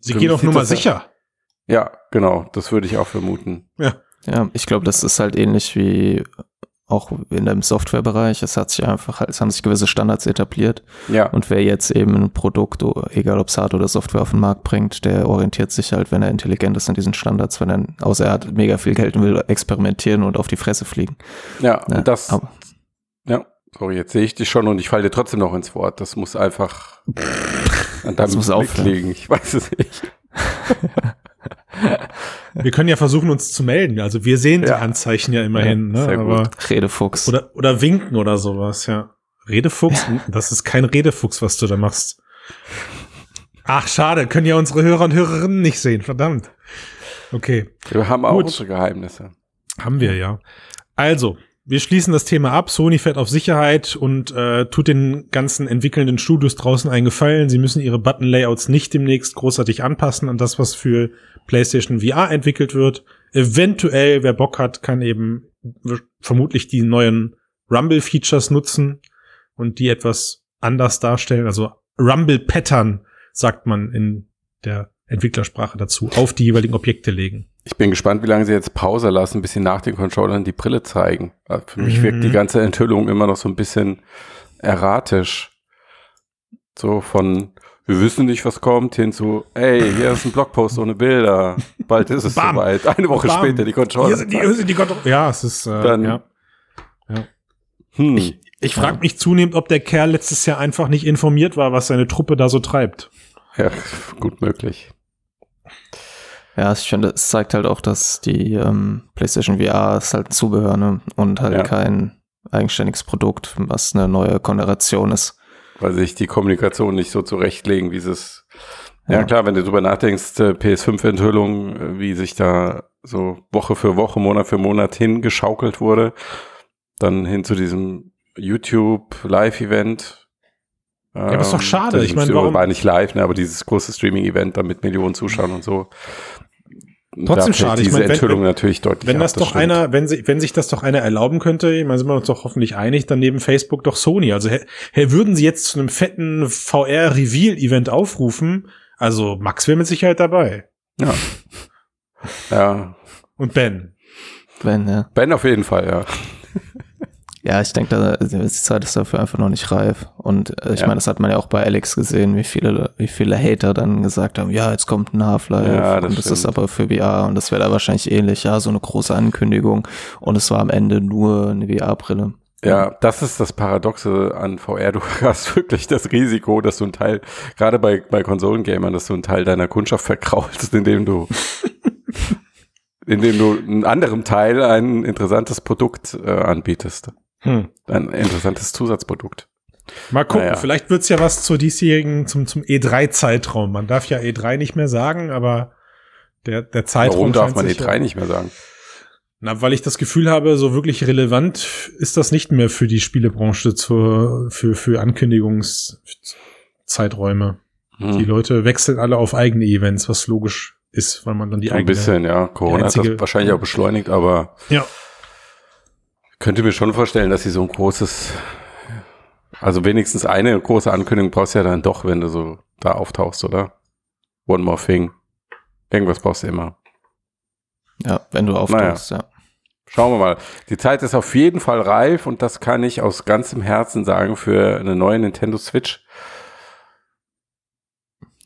Speaker 1: Sie gehen auf Nummer
Speaker 3: das
Speaker 1: sicher.
Speaker 3: ja, genau, das würde ich auch vermuten.
Speaker 1: Ja.
Speaker 2: Ja, ich glaube, das ist halt ähnlich wie auch in dem Softwarebereich. Es hat sich einfach, es haben sich gewisse Standards etabliert.
Speaker 3: Ja,
Speaker 2: Und wer jetzt eben ein Produkt, egal ob es Hard oder Software auf den Markt bringt, der orientiert sich halt, wenn er intelligent ist an diesen Standards, wenn er, außer er hat mega viel Geld und will experimentieren und auf die Fresse fliegen.
Speaker 3: ja,
Speaker 2: Ja,
Speaker 3: und das,
Speaker 2: aber-
Speaker 3: ja, sorry, jetzt sehe ich dich schon und ich falle dir trotzdem noch ins Wort. Das muss einfach an deinem
Speaker 2: muss
Speaker 3: Blick liegen. Ich weiß es nicht.
Speaker 1: Wir können ja versuchen, uns zu melden. Also wir sehen die
Speaker 3: Ja.
Speaker 1: Anzeichen ja immerhin,
Speaker 3: Ja,
Speaker 1: ne? Aber,
Speaker 2: Redefuchs.
Speaker 1: oder, oder winken oder sowas, ja. Redefuchs? Das ist kein Redefuchs, was du da machst. Ach, schade, können ja unsere Hörer und Hörerinnen nicht sehen, verdammt. Okay,
Speaker 3: Wir haben auch
Speaker 1: Gut.
Speaker 3: unsere Geheimnisse.
Speaker 1: haben wir ja. Also, wir schließen das Thema ab. Sony fährt auf Sicherheit und äh, tut den ganzen entwickelnden Studios draußen einen Gefallen. Sie müssen ihre Button-Layouts nicht demnächst großartig anpassen an das, was für PlayStation VR entwickelt wird. Eventuell, wer Bock hat, kann eben vermutlich die neuen Rumble-Features nutzen und die etwas anders darstellen. Also Rumble-Pattern, sagt man in der Entwicklersprache dazu, auf die jeweiligen Objekte legen.
Speaker 3: Ich bin gespannt, wie lange sie jetzt Pause lassen, bis sie nach den Controllern die Brille zeigen. Also Für mich
Speaker 1: Mhm.
Speaker 3: wirkt die ganze Enthüllung immer noch so ein bisschen erratisch. So von, wir wissen nicht, was kommt, hin zu, ey, hier ist ein Blogpost ohne Bilder. Bald ist es
Speaker 1: Bam.
Speaker 3: soweit. Eine Woche
Speaker 1: Bam.
Speaker 3: später die Controller.
Speaker 1: Hier sind die, hier sind die Kontro ja, es ist, äh,
Speaker 3: Dann-
Speaker 1: ja.
Speaker 3: hm.
Speaker 1: Ich, ich frage mich zunehmend, ob der Kerl letztes Jahr einfach nicht informiert war, was seine Truppe da so treibt.
Speaker 3: Ja, gut möglich.
Speaker 2: Ja, ich finde, es zeigt halt auch, dass die ähm, PlayStation VR ist halt ein Zubehör ne? und halt
Speaker 3: Ja.
Speaker 2: kein eigenständiges Produkt, was eine neue Generation ist.
Speaker 3: Weil sich die Kommunikation nicht so zurechtlegen, wie es Ja,
Speaker 2: Ja.
Speaker 3: klar, wenn du drüber nachdenkst, äh, PS5-Enthüllung, äh, wie sich da so Woche für Woche, Monat für Monat hingeschaukelt wurde, dann hin zu diesem YouTube-Live-Event. Ja,
Speaker 1: aber ist doch schade. Ich meine,
Speaker 3: warum
Speaker 1: warum-
Speaker 3: war nicht live, ne, aber dieses große Streaming-Event dann mit Millionen Zuschauern und so.
Speaker 1: Trotzdem schade. Ich meine, wenn-
Speaker 3: Enthüllung
Speaker 1: wenn-
Speaker 3: natürlich deutlich
Speaker 1: Wenn
Speaker 3: ab,
Speaker 1: das doch
Speaker 3: stimmt.
Speaker 1: einer, wenn, sie, wenn sich das doch einer erlauben könnte, ich meine, sind wir uns doch hoffentlich einig, dann neben Facebook doch Sony. Also hä- hä, würden sie jetzt zu einem fetten VR-Reveal-Event aufrufen, also Max wäre mit Sicherheit dabei.
Speaker 3: Ja. ja,
Speaker 1: Und Ben.
Speaker 2: Wenn, ja.
Speaker 3: Ben auf jeden Fall, ja.
Speaker 2: Ja, ich denke, da, die Zeit ist dafür einfach noch nicht reif. Und äh, ich ja. meine, das hat man ja auch bei Alex gesehen, wie viele, wie viele Hater dann gesagt haben, ja, jetzt kommt ein Half-Life ja, das und das ist aber für VR und das wäre da wahrscheinlich ähnlich, ja, so eine große Ankündigung. Und es war am Ende nur eine VR-Brille.
Speaker 3: Ja, das ist das Paradoxe an VR. Du hast wirklich das Risiko, dass du ein Teil, gerade bei, bei Konsolengamern, dass du einen Teil deiner Kundschaft verkraulst, indem du indem du einem anderen Teil ein interessantes Produkt äh, anbietest. Hm. Ein interessantes Zusatzprodukt.
Speaker 1: Mal gucken, naja. vielleicht wird's ja was zur diesjährigen, zum, zum E3-Zeitraum. Man darf ja E3 nicht mehr sagen, aber der, der Zeitraum.
Speaker 3: Warum darf man E3 ja, nicht mehr sagen?
Speaker 1: Na, weil ich das Gefühl habe, so wirklich relevant ist das nicht mehr für die Spielebranche zur, für, für Ankündigungszeiträume. Hm. Die Leute wechseln alle auf eigene Events, was logisch ist, weil man dann die
Speaker 3: Ein bisschen, ja. Corona hat das wahrscheinlich auch beschleunigt, aber
Speaker 1: ja.
Speaker 3: Könnte mir schon vorstellen, dass sie so ein großes, also wenigstens eine große Ankündigung brauchst du ja dann doch, wenn du so da auftauchst, oder? One more thing. Irgendwas brauchst du immer.
Speaker 2: Ja, wenn du auftauchst, naja. ja.
Speaker 3: Schauen wir mal. Die Zeit ist auf jeden Fall reif und das kann ich aus ganzem Herzen sagen für eine neue Nintendo Switch.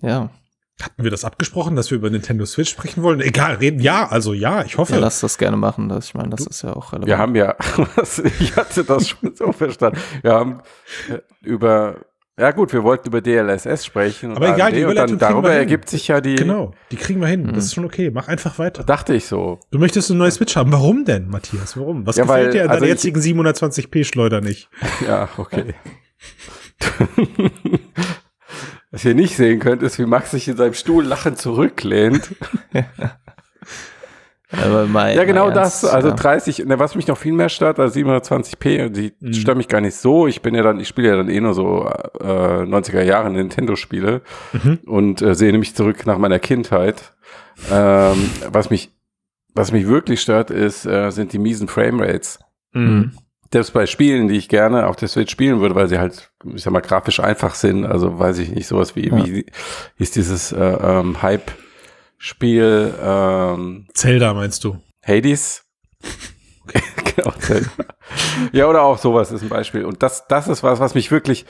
Speaker 2: Ja.
Speaker 1: Hatten wir das abgesprochen, dass wir über Nintendo Switch sprechen wollen? Egal, reden. Ja, also ja, ich hoffe. Ja,
Speaker 2: lass das gerne machen. Das, ich meine, das du, ist ja auch
Speaker 3: relevant. Wir haben ja, ich hatte das schon so verstanden. Wir haben äh, über, ja gut, wir wollten über DLSS sprechen.
Speaker 1: Aber egal, AMD, die
Speaker 3: und dann darüber ergibt sich ja die.
Speaker 1: Genau, die kriegen wir hin. Mhm. Das ist schon okay. Mach einfach weiter.
Speaker 3: Dachte ich so.
Speaker 1: Du möchtest eine neue Switch haben. Warum denn, Matthias? Warum? Was ja, gefällt weil, dir an also deiner jetzigen 720p Schleuder nicht?
Speaker 3: Ja, okay. Was ihr nicht sehen könnt, ist, wie Max sich in seinem Stuhl lachend zurücklehnt.
Speaker 2: Aber mein,
Speaker 3: ja, genau das. Ernst, also ja. 30, ne, was mich noch viel mehr stört als 720p, die mhm. stört mich gar nicht so. Ich bin ja dann, ich spiele ja dann eh nur so äh, 90er Jahre Nintendo-Spiele mhm. und äh, sehe nämlich zurück nach meiner Kindheit. Ähm, was mich, was mich wirklich stört, ist, äh, sind die miesen Framerates. Mhm selbst bei Spielen, die ich gerne auf der Switch spielen würde, weil sie halt, ich sag mal, grafisch einfach sind, also weiß ich nicht, sowas wie, ja. wie ist dieses äh, ähm, Hype-Spiel ähm,
Speaker 1: Zelda meinst du?
Speaker 3: Hades? genau, Zelda. ja, oder auch sowas ist ein Beispiel. Und das, das ist was, was mich wirklich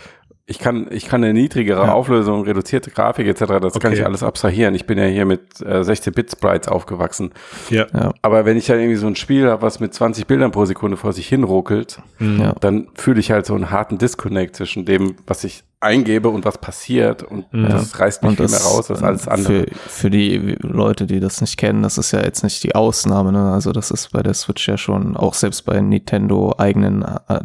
Speaker 3: ich kann, ich kann eine niedrigere ja. Auflösung, reduzierte Grafik etc., das okay. kann ich alles abstrahieren. Ich bin ja hier mit äh, 16-Bit-Sprites aufgewachsen.
Speaker 1: Ja. ja.
Speaker 3: Aber wenn ich halt irgendwie so ein Spiel habe, was mit 20 Bildern pro Sekunde vor sich hin ruckelt, mhm. ja. dann fühle ich halt so einen harten Disconnect zwischen dem, was ich eingebe und was passiert. Und ja. das reißt mich und viel mehr raus als alles andere.
Speaker 2: Für, für die Leute, die das nicht kennen, das ist ja jetzt nicht die Ausnahme. Ne? Also das ist bei der Switch ja schon, auch selbst bei Nintendo eigenen äh,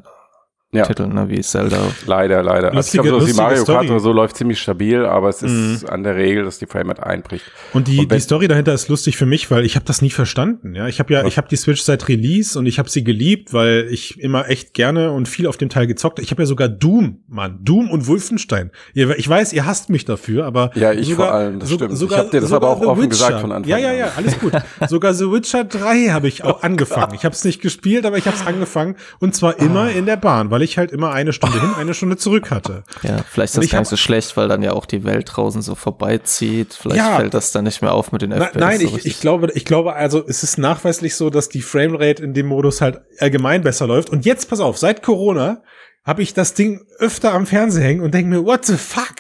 Speaker 2: ja. Titeln, ne, wie Zelda.
Speaker 3: Leider, leider. Lustige, also ich glaube, so wie Mario Story. Kart oder so läuft ziemlich stabil, aber es ist mhm. an der Regel, dass die Framerate einbricht.
Speaker 1: Und die, und die Story dahinter ist lustig für mich, weil ich habe das nie verstanden. Ja, ich habe ja, was? ich habe die Switch seit Release und ich habe sie geliebt, weil ich immer echt gerne und viel auf dem Teil gezockt. Ich habe ja sogar Doom, Mann, Doom und Wolfenstein. Ich weiß, ihr hasst mich dafür, aber
Speaker 3: ja, ich
Speaker 1: sogar,
Speaker 3: vor allem, das so, stimmt. Sogar, ich habe dir das aber auch offen Witcher. gesagt von Anfang
Speaker 1: an. Ja, ja, ja, alles gut. sogar The Witcher 3 habe ich auch angefangen. Ich habe es nicht gespielt, aber ich habe es angefangen und zwar immer ah. in der Bahn, weil ich halt immer eine Stunde Stunde hin, eine Stunde zurück hatte.
Speaker 2: Ja, vielleicht ist das gar nicht so schlecht, weil dann ja auch die Welt draußen so vorbeizieht. Vielleicht ja, fällt das dann nicht mehr auf mit den
Speaker 1: FPS. Nein, so ich, ich glaube, ich glaube, also es ist nachweislich so, dass die Framerate in dem Modus halt allgemein besser läuft. Und jetzt, pass auf, seit Corona habe ich das Ding öfter am Fernseher hängen und denke mir, what the fuck?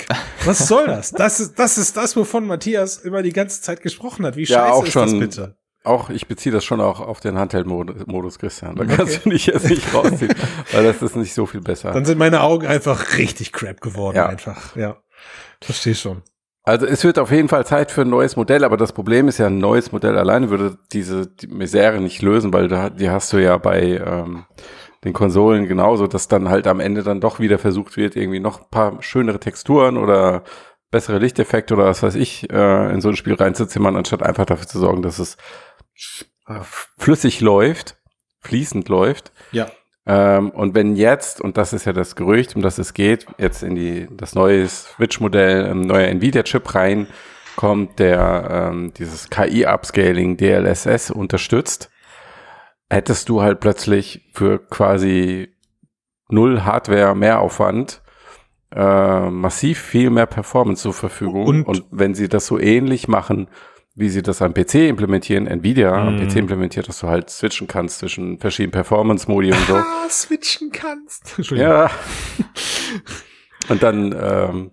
Speaker 1: Was soll das? Das ist, das ist das, wovon Matthias immer die ganze Zeit gesprochen hat. Wie ja, scheiße ist schon, das bitte?
Speaker 3: Auch, ich beziehe das schon auch auf den Handheld-Modus, Christian. Da kannst du nicht jetzt nicht rausziehen, weil das ist nicht so viel besser.
Speaker 1: Dann sind meine Augen einfach richtig crap geworden, ja. einfach. Ja. Verstehe schon.
Speaker 3: Also es wird auf jeden Fall Zeit für ein neues Modell, aber das Problem ist ja, ein neues Modell alleine würde diese die Misere nicht lösen, weil da, die hast du ja bei ähm, den Konsolen genauso, dass dann halt am Ende dann doch wieder versucht wird, irgendwie noch ein paar schönere Texturen oder bessere Lichteffekte oder was weiß ich äh, in so ein Spiel reinzuzimmern, anstatt einfach dafür zu sorgen, dass es flüssig läuft, fließend läuft.
Speaker 1: Ja.
Speaker 3: Ähm, und wenn jetzt, und das ist ja das Gerücht, um das es geht, jetzt in die das neue Switch-Modell, ein neuer Nvidia-Chip reinkommt, der ähm, dieses KI-Upscaling DLSS unterstützt, hättest du halt plötzlich für quasi null Hardware Mehraufwand äh, massiv viel mehr Performance zur Verfügung. Und, und wenn sie das so ähnlich machen wie sie das am PC implementieren, Nvidia mm. am mhm. PC implementiert, dass du halt switchen kannst zwischen verschiedenen Performance-Modi und so.
Speaker 1: Ah, switchen kannst.
Speaker 3: Ja. und dann ähm,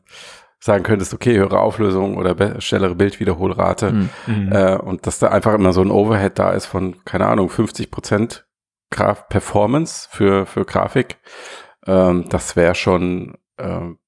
Speaker 3: sagen könntest, okay, höhere Auflösung oder schnellere Bildwiederholrate. Mm. Äh, und dass da einfach immer so ein Overhead da ist von, keine Ahnung, 50 Prozent Graf Performance für, für Grafik. Ähm, das wäre schon, ähm,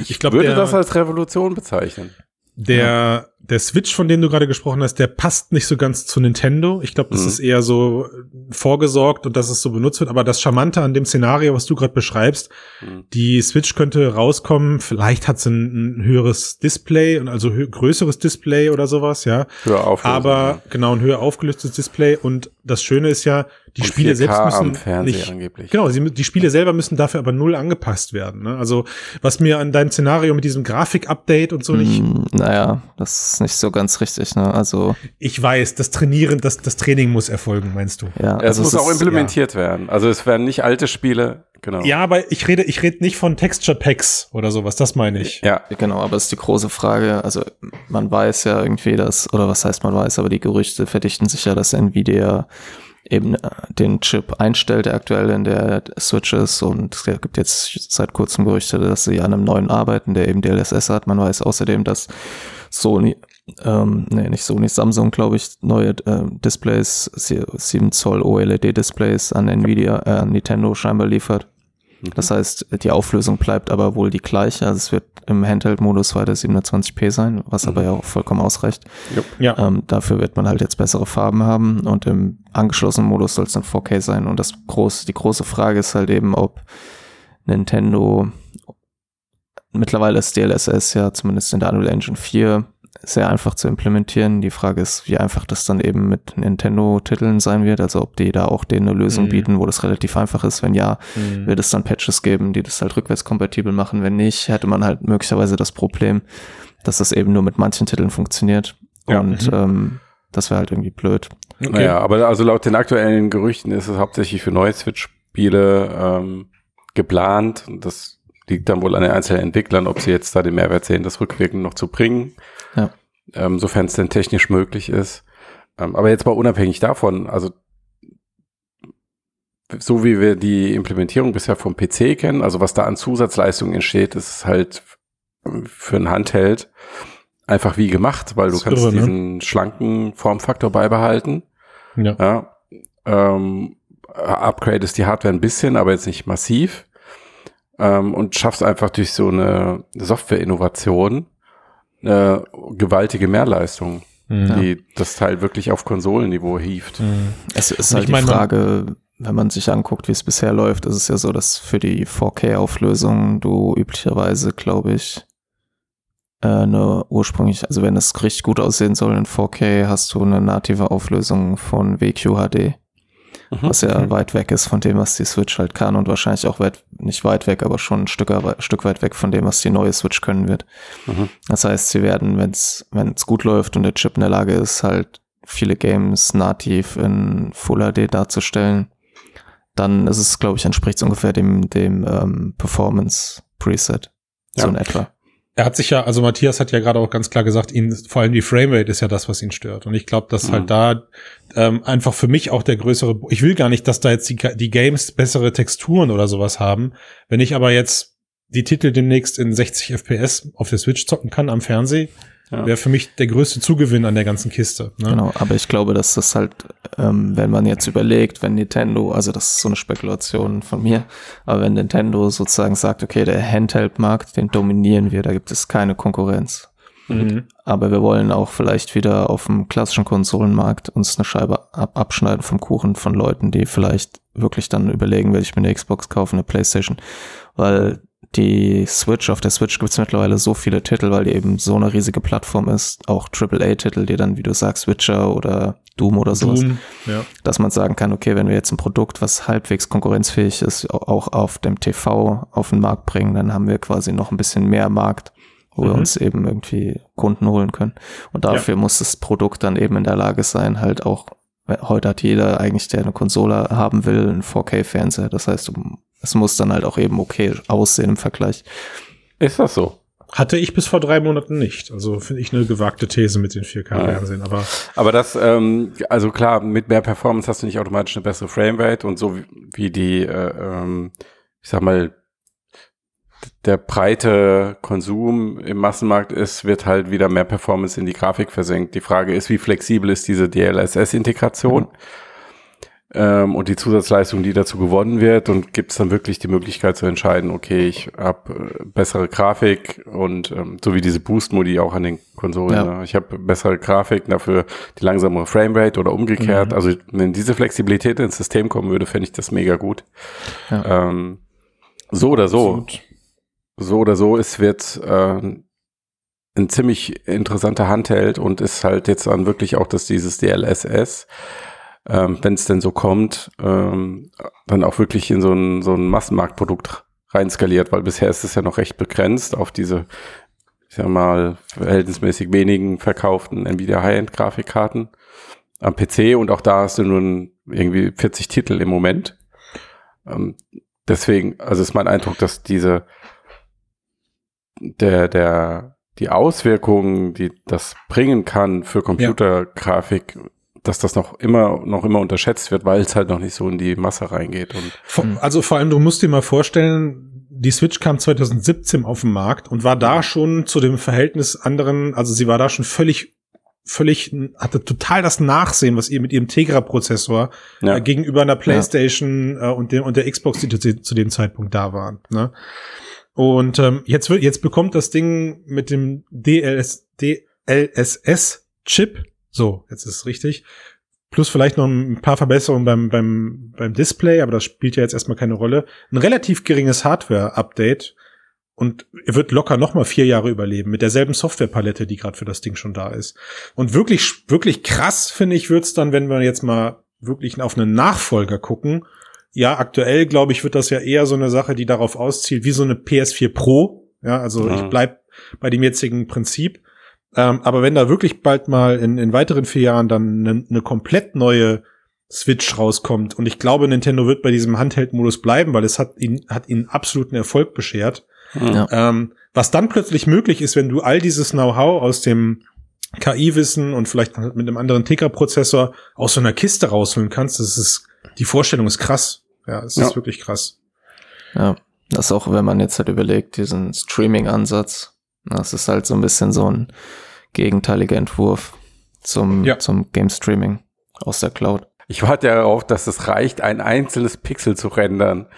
Speaker 3: ich, ich glaub, würde der, das als Revolution bezeichnen.
Speaker 1: Der, ja. Der Switch, von dem du gerade gesprochen hast, der passt nicht so ganz zu Nintendo. Ich glaube, das mhm. ist eher so vorgesorgt und dass es so benutzt wird. Aber das Charmante an dem Szenario, was du gerade beschreibst, mhm. die Switch könnte rauskommen. Vielleicht hat sie ein, ein, höheres Display und also größeres Display oder sowas, ja. Höher Aber ja. genau ein höher aufgelöstes Display. Und das Schöne ist ja, die und Spiele selbst müssen nicht,
Speaker 3: angeblich.
Speaker 1: genau, sie, die Spiele selber müssen dafür aber null angepasst werden. Ne? Also was mir an deinem Szenario mit diesem Grafik-Update und so nicht. Mm,
Speaker 2: naja, das ist nicht so ganz richtig. Ne? Also
Speaker 1: ich weiß, das Trainieren, das, das Training muss erfolgen, meinst du?
Speaker 3: Ja, also es muss auch implementiert ja. werden. Also es werden nicht alte Spiele. Genau.
Speaker 1: Ja, aber ich rede, ich rede nicht von Texture Packs oder sowas, das meine ich.
Speaker 2: Ja, genau, aber es ist die große Frage. Also man weiß ja irgendwie, dass, oder was heißt man weiß, aber die Gerüchte verdichten sich ja, dass Nvidia eben äh, den Chip einstellt, der aktuell in der Switch ist. Und es gibt jetzt seit kurzem Gerüchte, dass sie an einem neuen arbeiten, der eben DLSS hat. Man weiß außerdem, dass Sony, ähm, nee, nicht Sony, Samsung, glaube ich, neue äh, Displays, 7 Zoll OLED-Displays an Nvidia, äh, Nintendo scheinbar liefert. Das heißt, die Auflösung bleibt aber wohl die gleiche. Also es wird im Handheld-Modus weiter 720p sein, was mhm. aber ja auch vollkommen ausreicht. Ja. Ähm, dafür wird man halt jetzt bessere Farben haben und im angeschlossenen Modus soll es dann 4K sein. Und das groß, die große Frage ist halt eben, ob Nintendo mittlerweile ist DLSS ja zumindest in der Unreal Engine 4 sehr einfach zu implementieren. Die Frage ist, wie einfach das dann eben mit Nintendo-Titeln sein wird. Also ob die da auch denen eine Lösung mhm. bieten, wo das relativ einfach ist. Wenn ja, mhm. wird es dann Patches geben, die das halt rückwärtskompatibel machen. Wenn nicht, hätte man halt möglicherweise das Problem, dass das eben nur mit manchen Titeln funktioniert. Ja. Und mhm. ähm, das wäre halt irgendwie blöd.
Speaker 3: Okay. Naja, aber also laut den aktuellen Gerüchten ist es hauptsächlich für neue Switch-Spiele ähm, geplant. Das liegt dann wohl an den einzelnen Entwicklern, ob sie jetzt da den Mehrwert sehen, das rückwirkend noch zu bringen. Ja. Ähm, sofern es denn technisch möglich ist. Ähm, aber jetzt mal unabhängig davon, also so wie wir die Implementierung bisher vom PC kennen, also was da an Zusatzleistungen entsteht, ist halt für ein Handheld einfach wie gemacht, weil du kannst irre, ne? diesen schlanken Formfaktor beibehalten. Ja. ja ähm, upgradest die Hardware ein bisschen, aber jetzt nicht massiv. Ähm, und schaffst einfach durch so eine Software-Innovation äh, gewaltige Mehrleistung, mhm. die das Teil wirklich auf Konsolenniveau hieft.
Speaker 2: Mhm. Es ist halt die Frage, wenn man sich anguckt, wie es bisher läuft, ist es ja so, dass für die 4K-Auflösung du üblicherweise, glaube ich, äh, eine ursprünglich, also wenn es richtig gut aussehen soll in 4K, hast du eine native Auflösung von WQHD. Mhm. Was ja mhm. weit weg ist von dem, was die Switch halt kann und wahrscheinlich auch weit, nicht weit weg, aber schon ein Stück, Stück weit weg von dem, was die neue Switch können wird. Mhm. Das heißt, sie werden, wenn es es gut läuft und der Chip in der Lage ist, halt viele Games nativ in Full HD darzustellen, dann ist es, glaube ich, entspricht ungefähr dem, dem ähm, Performance Preset. Ja. So in etwa
Speaker 1: er hat sich ja, also Matthias hat ja gerade auch ganz klar gesagt, ihn vor allem die Framerate ist ja das, was ihn stört. Und ich glaube, dass halt mhm. halt da ähm, einfach für mich auch der größere. Ich will gar nicht, dass da jetzt die, die Games bessere Texturen oder sowas haben. Wenn ich aber jetzt die Titel demnächst in 60 FPS auf der Switch zocken kann am Fernseh, ja. Wäre für mich der größte Zugewinn an der ganzen Kiste.
Speaker 2: Ne? Genau, aber ich glaube, dass das halt, ähm, wenn man jetzt überlegt, wenn Nintendo, also das ist so eine Spekulation von mir, aber wenn Nintendo sozusagen sagt, okay, der Handheld-Markt, den dominieren wir, da gibt es keine Konkurrenz. Mhm. Aber wir wollen auch vielleicht wieder auf dem klassischen Konsolenmarkt uns eine Scheibe ab abschneiden vom Kuchen von Leuten, die vielleicht wirklich dann überlegen, will ich mir eine Xbox kaufen, eine Playstation, weil die Switch, auf der Switch gibt es mittlerweile so viele Titel, weil die eben so eine riesige Plattform ist, auch AAA-Titel, die dann, wie du sagst, Witcher oder Doom oder sowas, Doom, ja. dass man sagen kann, okay, wenn wir jetzt ein Produkt, was halbwegs konkurrenzfähig ist, auch auf dem TV auf den Markt bringen, dann haben wir quasi noch ein bisschen mehr Markt, wo mhm. wir uns eben irgendwie Kunden holen können. Und dafür ja. muss das Produkt dann eben in der Lage sein, halt auch Heute hat jeder eigentlich, der eine Konsole haben will, einen 4K-Fernseher. Das heißt, es muss dann halt auch eben okay aussehen im Vergleich.
Speaker 3: Ist das so?
Speaker 1: Hatte ich bis vor drei Monaten nicht. Also finde ich eine gewagte These mit den 4K-Fernsehen. Aber,
Speaker 3: aber das, ähm, also klar, mit mehr Performance hast du nicht automatisch eine bessere Framerate und so wie, wie die, äh, ähm, ich sag mal, der breite Konsum im Massenmarkt ist, wird halt wieder mehr Performance in die Grafik versenkt. Die Frage ist, wie flexibel ist diese DLSS-Integration? Mhm ähm, und die Zusatzleistung, die dazu gewonnen wird und gibt es dann wirklich die Möglichkeit zu entscheiden, okay, ich habe äh, bessere Grafik und ähm, so wie diese Boost-Modi auch an den Konsolen. Ja. Ne? Ich habe bessere Grafik, dafür die langsamere Framerate oder umgekehrt. Mhm. Also wenn diese Flexibilität ins System kommen würde, fände ich das mega gut. Ja. Ähm, so oder so. Absolut. So oder so, es wird äh, ein ziemlich interessanter Handheld und ist halt jetzt dann wirklich auch dass dieses DLSS ähm, wenn es denn so kommt, ähm, dann auch wirklich in so ein, so ein Massenmarktprodukt reinskaliert, weil bisher ist es ja noch recht begrenzt auf diese, ich sag mal, verhältnismäßig wenigen verkauften Nvidia High-End-Grafikkarten am PC und auch da hast du nun irgendwie 40 Titel im Moment. Ähm, deswegen, also ist mein Eindruck, dass diese der, der, die Auswirkungen, die das bringen kann für Computergrafik, dass das noch immer, noch immer unterschätzt wird, weil es halt noch nicht so in die Masse reingeht. Und
Speaker 1: also vor allem, du musst dir mal vorstellen, die Switch kam 2017 auf den Markt und war da schon zu dem Verhältnis anderen, also sie war da schon völlig völlig, hatte total das Nachsehen, was ihr mit ihrem Tegra-Prozessor ja. äh, gegenüber einer PlayStation ja. äh, und, dem, und der Xbox, die zu, zu dem Zeitpunkt da waren. Ne? Und ähm, jetzt, wird, jetzt bekommt das Ding mit dem DLS, DLSS-Chip so, jetzt ist es richtig. Plus vielleicht noch ein paar Verbesserungen beim, beim, beim Display, aber das spielt ja jetzt erstmal keine Rolle. Ein relativ geringes Hardware-Update und er wird locker noch mal vier Jahre überleben mit derselben Softwarepalette, die gerade für das Ding schon da ist. Und wirklich, wirklich krass finde ich wird's dann, wenn wir jetzt mal wirklich auf einen Nachfolger gucken. Ja, aktuell glaube ich, wird das ja eher so eine Sache, die darauf auszielt, wie so eine PS4 Pro. Ja, also ja. ich bleib bei dem jetzigen Prinzip. Ähm, aber wenn da wirklich bald mal in, in weiteren vier Jahren dann eine ne komplett neue Switch rauskommt und ich glaube, Nintendo wird bei diesem Handheld-Modus bleiben, weil es hat ihn, hat ihnen absoluten Erfolg beschert. Ja. Ähm, was dann plötzlich möglich ist, wenn du all dieses Know-how aus dem KI-Wissen und vielleicht mit einem anderen Ticker-Prozessor aus so einer Kiste rausholen kannst, das ist, die Vorstellung ist krass. Ja, es ja. ist wirklich krass.
Speaker 2: Ja, das auch, wenn man jetzt halt überlegt, diesen Streaming-Ansatz, das ist halt so ein bisschen so ein gegenteiliger Entwurf zum, ja. zum Game Streaming aus der Cloud.
Speaker 3: Ich warte darauf, dass es reicht, ein einzelnes Pixel zu rendern.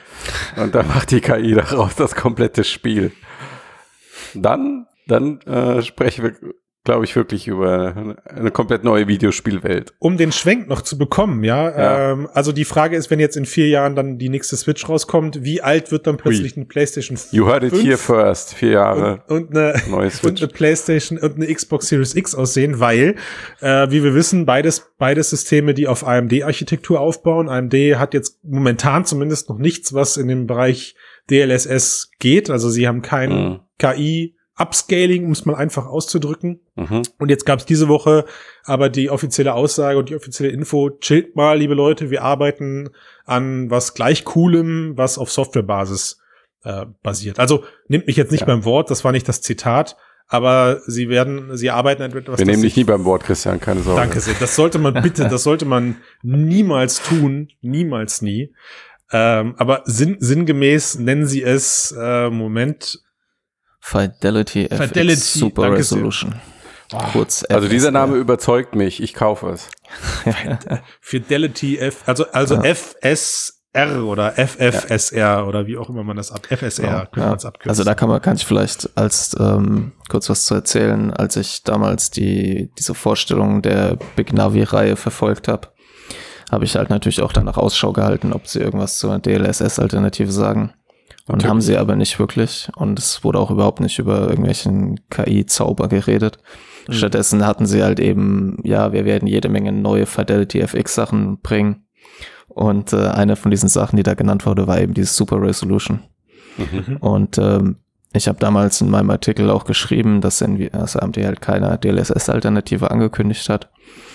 Speaker 3: Und dann macht die KI daraus das komplette Spiel. Dann, dann äh, sprechen wir glaube ich, wirklich über eine komplett neue Videospielwelt.
Speaker 1: Um den Schwenk noch zu bekommen, ja. ja. Ähm, also die Frage ist, wenn jetzt in vier Jahren dann die nächste Switch rauskommt, wie alt wird dann plötzlich eine PlayStation
Speaker 3: 5? You heard it here first. Vier Jahre.
Speaker 1: Und, und, eine, neue Switch. und eine PlayStation und eine Xbox Series X aussehen, weil, äh, wie wir wissen, beides, beides Systeme, die auf AMD-Architektur aufbauen. AMD hat jetzt momentan zumindest noch nichts, was in dem Bereich DLSS geht. Also sie haben kein mhm. KI Upscaling, um es mal einfach auszudrücken. Mhm. Und jetzt gab es diese Woche aber die offizielle Aussage und die offizielle Info, chillt mal, liebe Leute, wir arbeiten an was gleich coolem, was auf Softwarebasis äh, basiert. Also nimmt mich jetzt nicht ja. beim Wort, das war nicht das Zitat, aber sie werden, sie arbeiten an
Speaker 3: etwas. Wir nehmen dich nie beim Wort, Christian, keine Sorge.
Speaker 1: Danke sehr. Das sollte man bitte, das sollte man niemals tun, niemals nie. Ähm, aber sinn, sinngemäß nennen sie es, äh, Moment,
Speaker 2: Fidelity, Fidelity Super Resolution.
Speaker 3: Kurz also dieser Name überzeugt mich, ich kaufe es.
Speaker 1: Fidelity F, also, also ja. FSR oder FFSR ja. oder wie auch immer man das ab, FSR ja.
Speaker 2: könnte man es abkürzen. Also da kann man, kann ich vielleicht als ähm, kurz was zu erzählen, als ich damals die, diese Vorstellung der Big Navi-Reihe verfolgt habe, habe ich halt natürlich auch danach Ausschau gehalten, ob sie irgendwas zur DLSS-Alternative sagen. Und haben sie aber nicht wirklich. Und es wurde auch überhaupt nicht über irgendwelchen KI-Zauber geredet. Mhm. Stattdessen hatten sie halt eben, ja, wir werden jede Menge neue Fidelity FX Sachen bringen. Und äh, eine von diesen Sachen, die da genannt wurde, war eben dieses Super Resolution. Mhm. Und ähm, ich habe damals in meinem Artikel auch geschrieben, dass, dass AMD halt keine DLSS-Alternative angekündigt hat.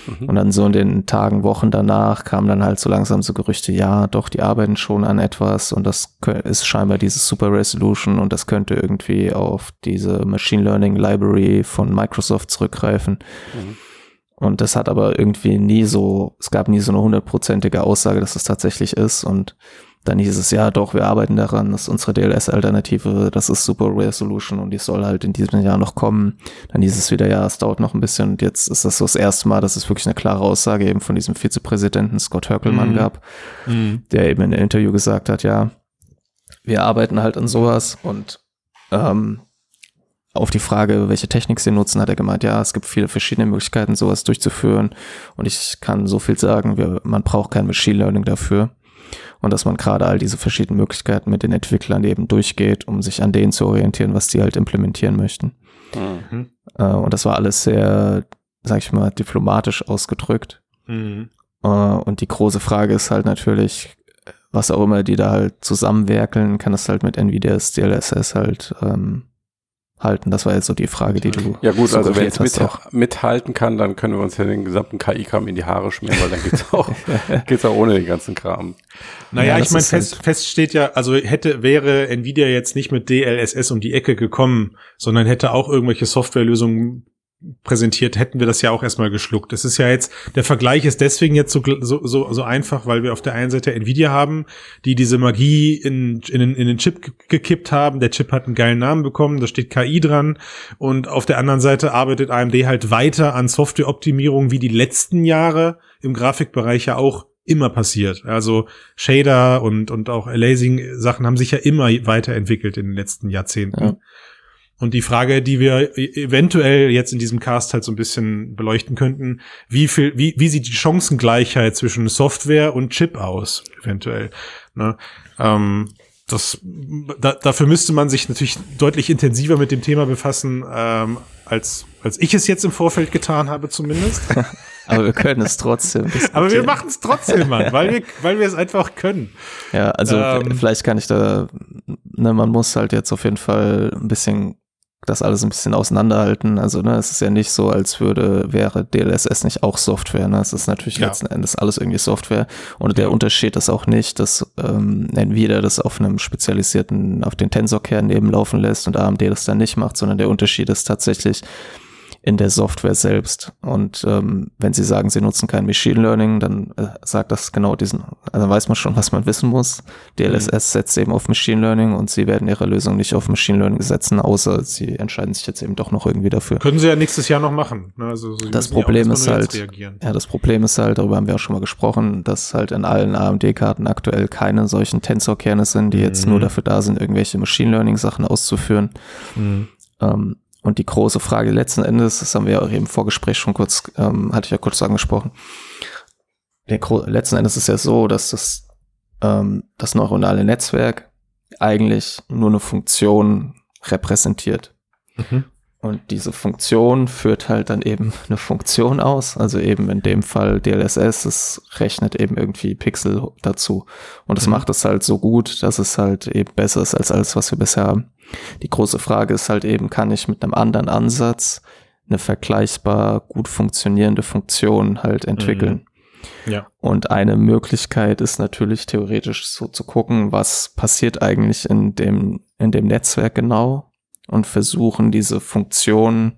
Speaker 2: Mhm. Und dann so in den Tagen, Wochen danach kamen dann halt so langsam so Gerüchte, ja, doch, die arbeiten schon an etwas und das ist scheinbar dieses Super Resolution und das könnte irgendwie auf diese Machine Learning Library von Microsoft zurückgreifen. Mhm. Und das hat aber irgendwie nie so, es gab nie so eine hundertprozentige Aussage, dass es tatsächlich ist und dann hieß es, ja doch, wir arbeiten daran, das ist unsere DLS-Alternative, das ist Super Resolution und die soll halt in diesem Jahr noch kommen. Dann hieß es wieder, ja, es dauert noch ein bisschen und jetzt ist das so das erste Mal, dass es wirklich eine klare Aussage eben von diesem Vizepräsidenten Scott Höckelmann mhm. gab, mhm. der eben in einem Interview gesagt hat, ja, wir arbeiten halt an sowas und ähm, auf die Frage, welche Technik sie nutzen, hat er gemeint, ja, es gibt viele verschiedene Möglichkeiten, sowas durchzuführen. Und ich kann so viel sagen, wir, man braucht kein Machine Learning dafür und dass man gerade all diese verschiedenen Möglichkeiten mit den Entwicklern eben durchgeht, um sich an denen zu orientieren, was die halt implementieren möchten. Mhm. Äh, und das war alles sehr, sag ich mal, diplomatisch ausgedrückt. Mhm. Äh, und die große Frage ist halt natürlich, was auch immer die da halt zusammenwerkeln, kann das halt mit NVIDIA's DLSS halt ähm, halten? Das war jetzt so die Frage, die du.
Speaker 3: Ja gut, also wenn es mit, mithalten kann, dann können wir uns ja den gesamten KI-Kram in die Haare schmieren, weil dann geht's auch, geht's auch ohne den ganzen Kram.
Speaker 1: Naja, ja, ich meine, fest, halt fest steht ja, also hätte, wäre Nvidia jetzt nicht mit DLSS um die Ecke gekommen, sondern hätte auch irgendwelche Softwarelösungen präsentiert, hätten wir das ja auch erstmal geschluckt. Es ist ja jetzt, der Vergleich ist deswegen jetzt so, so, so, einfach, weil wir auf der einen Seite Nvidia haben, die diese Magie in, in, in den Chip gekippt haben. Der Chip hat einen geilen Namen bekommen, da steht KI dran. Und auf der anderen Seite arbeitet AMD halt weiter an Softwareoptimierung, wie die letzten Jahre im Grafikbereich ja auch immer passiert. Also Shader und, und auch Aliasing Sachen haben sich ja immer weiterentwickelt in den letzten Jahrzehnten. Ja. Und die Frage, die wir e-, eventuell jetzt in diesem Cast halt so ein bisschen beleuchten könnten, wie viel, wie, wie sieht die Chancengleichheit zwischen Software und Chip aus, eventuell? Ne? Ähm, das, da, dafür müsste man sich natürlich deutlich intensiver mit dem Thema befassen, ähm, als, als ich es jetzt im Vorfeld getan habe, zumindest.
Speaker 2: Aber wir können es trotzdem.
Speaker 1: Aber wir machen es trotzdem, Mann, weil wir, weil wir es einfach können.
Speaker 2: Ja, also ähm, vielleicht kann ich da, ne, man muss halt jetzt auf jeden Fall ein bisschen das alles ein bisschen auseinanderhalten. Also, ne, es ist ja nicht so, als würde, wäre DLSS nicht auch Software. Ne? Es ist natürlich ja. letzten Endes alles irgendwie Software. Und der Unterschied ist auch nicht, dass ähm, Nvidia das auf einem spezialisierten, auf den Tensor-Kern nebenlaufen lässt und AMD das dann nicht macht, sondern der Unterschied ist tatsächlich, in der Software selbst. Und ähm, wenn Sie sagen, Sie nutzen kein Machine Learning, dann äh, sagt das genau diesen, also weiß man schon, was man wissen muss. DLSS mhm. setzt eben auf Machine Learning und Sie werden Ihre Lösung nicht auf Machine Learning setzen, außer Sie entscheiden sich jetzt eben doch noch irgendwie dafür.
Speaker 1: Können Sie ja nächstes Jahr noch machen. Ne? Also,
Speaker 2: Sie das Problem ist halt, ja, das Problem ist halt, darüber haben wir auch schon mal gesprochen, dass halt in allen AMD-Karten aktuell keine solchen Tensor-Kerne sind, die mhm. jetzt nur dafür da sind, irgendwelche Machine Learning-Sachen auszuführen. Mhm. Ähm, und die große Frage letzten Endes, das haben wir ja auch im Vorgespräch schon kurz, ähm, hatte ich ja kurz angesprochen. Der letzten Endes ist ja so, dass das, ähm, das neuronale Netzwerk eigentlich nur eine Funktion repräsentiert. Mhm. Und diese Funktion führt halt dann eben eine Funktion aus. Also eben in dem Fall DLSS, es rechnet eben irgendwie Pixel dazu. Und es mhm. macht es halt so gut, dass es halt eben besser ist als alles, was wir bisher haben. Die große Frage ist halt eben, kann ich mit einem anderen Ansatz eine vergleichbar gut funktionierende Funktion halt entwickeln? Mhm. Ja. Und eine Möglichkeit ist natürlich theoretisch so zu gucken, was passiert eigentlich in dem, in dem Netzwerk genau und versuchen diese Funktion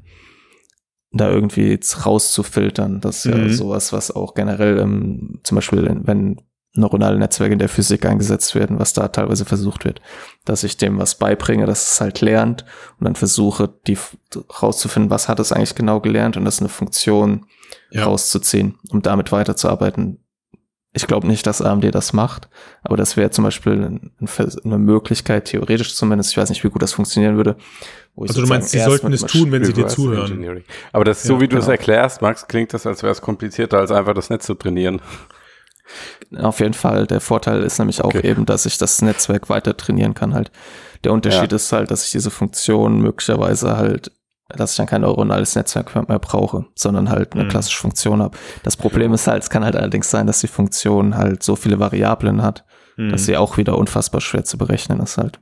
Speaker 2: da irgendwie rauszufiltern. Das ist mhm. ja sowas, was auch generell im, zum Beispiel, wenn neuronale Netzwerke in der Physik eingesetzt werden, was da teilweise versucht wird, dass ich dem was beibringe, dass es halt lernt und dann versuche, die rauszufinden, was hat es eigentlich genau gelernt und das eine Funktion ja. rauszuziehen, um damit weiterzuarbeiten. Ich glaube nicht, dass AMD das macht, aber das wäre zum Beispiel eine Möglichkeit, theoretisch zumindest, ich weiß nicht, wie gut das funktionieren würde.
Speaker 1: also du meinst, sie sollten es tun, wenn sie dir zuhören.
Speaker 3: Aber das, ja, so wie du es genau. erklärst, Max, klingt das, als wäre es komplizierter, als einfach das Netz zu trainieren.
Speaker 2: Auf jeden Fall. Der Vorteil ist nämlich auch okay. eben, dass ich das Netzwerk weiter trainieren kann halt. Der Unterschied ja. ist halt, dass ich diese Funktion möglicherweise halt, dass ich dann kein neuronales Netzwerk mehr brauche, sondern halt eine mhm. klassische Funktion habe. Das Problem ist halt, es kann halt allerdings sein, dass die Funktion halt so viele Variablen hat, mhm. dass sie auch wieder unfassbar schwer zu berechnen ist halt.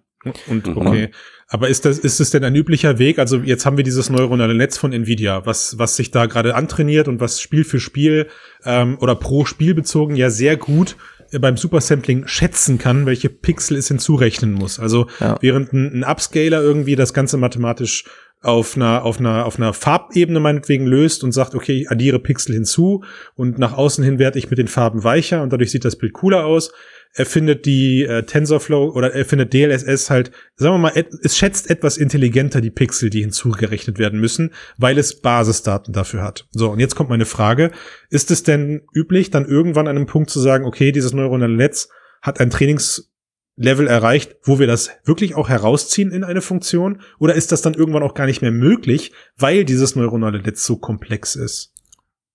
Speaker 1: Und mhm. okay. Aber ist das, ist es denn ein üblicher Weg? Also jetzt haben wir dieses neuronale Netz von Nvidia, was, was sich da gerade antrainiert und was Spiel für Spiel ähm, oder pro Spiel bezogen ja sehr gut äh, beim Supersampling schätzen kann, welche Pixel es hinzurechnen muss. Also ja. während ein, ein Upscaler irgendwie das Ganze mathematisch auf einer, auf einer, auf einer Farbebene meinetwegen löst und sagt, okay, ich addiere Pixel hinzu und nach außen hin werde ich mit den Farben weicher und dadurch sieht das Bild cooler aus. Er findet die äh, TensorFlow oder er findet DLSS halt, sagen wir mal, es schätzt etwas intelligenter die Pixel, die hinzugerechnet werden müssen, weil es Basisdaten dafür hat. So, und jetzt kommt meine Frage. Ist es denn üblich, dann irgendwann an einem Punkt zu sagen, okay, dieses neuronale Netz hat ein Trainings Level erreicht, wo wir das wirklich auch herausziehen in eine Funktion? Oder ist das dann irgendwann auch gar nicht mehr möglich, weil dieses neuronale Netz so komplex ist?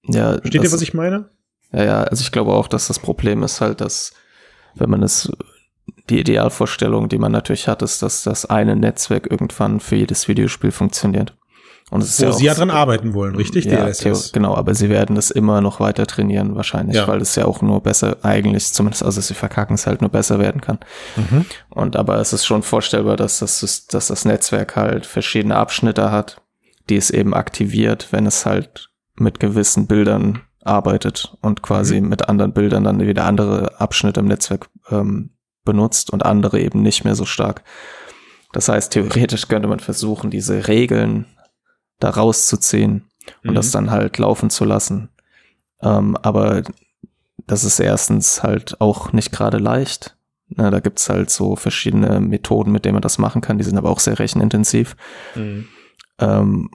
Speaker 2: Ja.
Speaker 1: Versteht ihr, was ich meine?
Speaker 2: Ja, ja, also ich glaube auch, dass das Problem ist halt, dass wenn man es, die Idealvorstellung, die man natürlich hat, ist, dass das eine Netzwerk irgendwann für jedes Videospiel funktioniert.
Speaker 1: Und es ist Wo ja sie ja dran arbeiten wollen, richtig?
Speaker 2: Ja, DLSS. genau, aber sie werden das immer noch weiter trainieren wahrscheinlich, ja. weil es ja auch nur besser eigentlich, zumindest also sie verkacken es halt nur besser werden kann. Mhm. Und aber es ist schon vorstellbar, dass das, dass das Netzwerk halt verschiedene Abschnitte hat, die es eben aktiviert, wenn es halt mit gewissen Bildern arbeitet und quasi mhm. mit anderen Bildern dann wieder andere Abschnitte im Netzwerk ähm, benutzt und andere eben nicht mehr so stark. Das heißt, theoretisch könnte man versuchen, diese Regeln da rauszuziehen und mhm. das dann halt laufen zu lassen. Ähm, aber das ist erstens halt auch nicht gerade leicht. Na, da gibt's halt so verschiedene Methoden, mit denen man das machen kann. Die sind aber auch sehr rechenintensiv. Mhm. Ähm,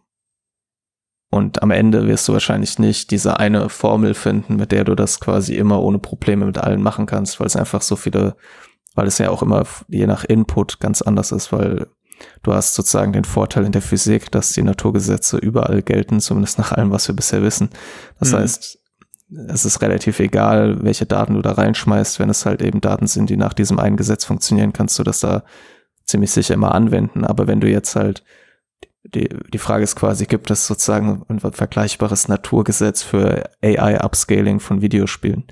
Speaker 2: und am Ende wirst du wahrscheinlich nicht diese eine Formel finden, mit der du das quasi immer ohne Probleme mit allen machen kannst, weil es einfach so viele, weil es ja auch immer je nach Input ganz anders ist, weil Du hast sozusagen den Vorteil in der Physik, dass die Naturgesetze überall gelten, zumindest nach allem, was wir bisher wissen. Das mhm. heißt, es ist relativ egal, welche Daten du da reinschmeißt. Wenn es halt eben Daten sind, die nach diesem einen Gesetz funktionieren, kannst du das da ziemlich sicher immer anwenden. Aber wenn du jetzt halt die, die Frage ist quasi, gibt es sozusagen ein vergleichbares Naturgesetz für AI-Upscaling von Videospielen?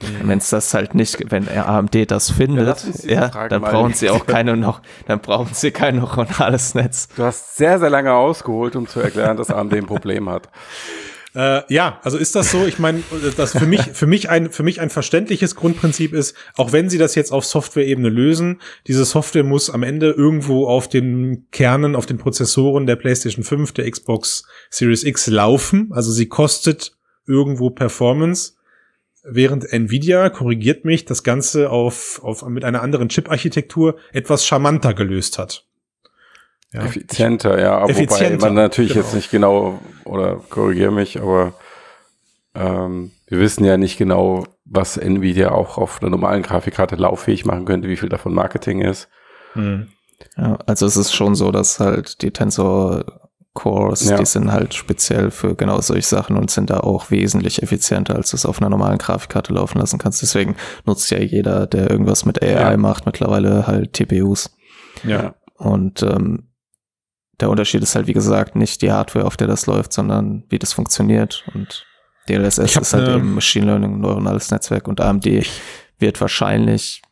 Speaker 2: Mhm. Wenn es das halt nicht, wenn AMD das findet, ja, ja dann brauchen sie auch keine noch, dann brauchen sie kein neuronales Netz.
Speaker 3: Du hast sehr, sehr lange ausgeholt, um zu erklären, dass AMD ein Problem hat.
Speaker 1: Äh, ja, also ist das so? Ich meine, das für mich, für mich ein, für mich ein verständliches Grundprinzip ist, auch wenn sie das jetzt auf Software-Ebene lösen, diese Software muss am Ende irgendwo auf den Kernen, auf den Prozessoren der PlayStation 5, der Xbox Series X laufen. Also sie kostet irgendwo Performance während Nvidia korrigiert mich das Ganze auf, auf mit einer anderen Chip-Architektur etwas charmanter gelöst hat.
Speaker 3: Ja. Effizienter, ja, aber Effizienter, wobei man natürlich genau. jetzt nicht genau oder korrigiere mich, aber ähm, wir wissen ja nicht genau, was Nvidia auch auf einer normalen Grafikkarte lauffähig machen könnte, wie viel davon Marketing ist.
Speaker 2: Hm. Ja, also es ist schon so, dass halt die Tensor Cores, ja. die sind halt speziell für genau solche Sachen und sind da auch wesentlich effizienter, als du es auf einer normalen Grafikkarte laufen lassen kannst. Deswegen nutzt ja jeder, der irgendwas mit AI ja. macht, mittlerweile halt TPUs.
Speaker 1: Ja.
Speaker 2: Und ähm, der Unterschied ist halt, wie gesagt, nicht die Hardware, auf der das läuft, sondern wie das funktioniert. Und DLSS ist halt eben Machine Learning, neuronales Netzwerk und AMD wird wahrscheinlich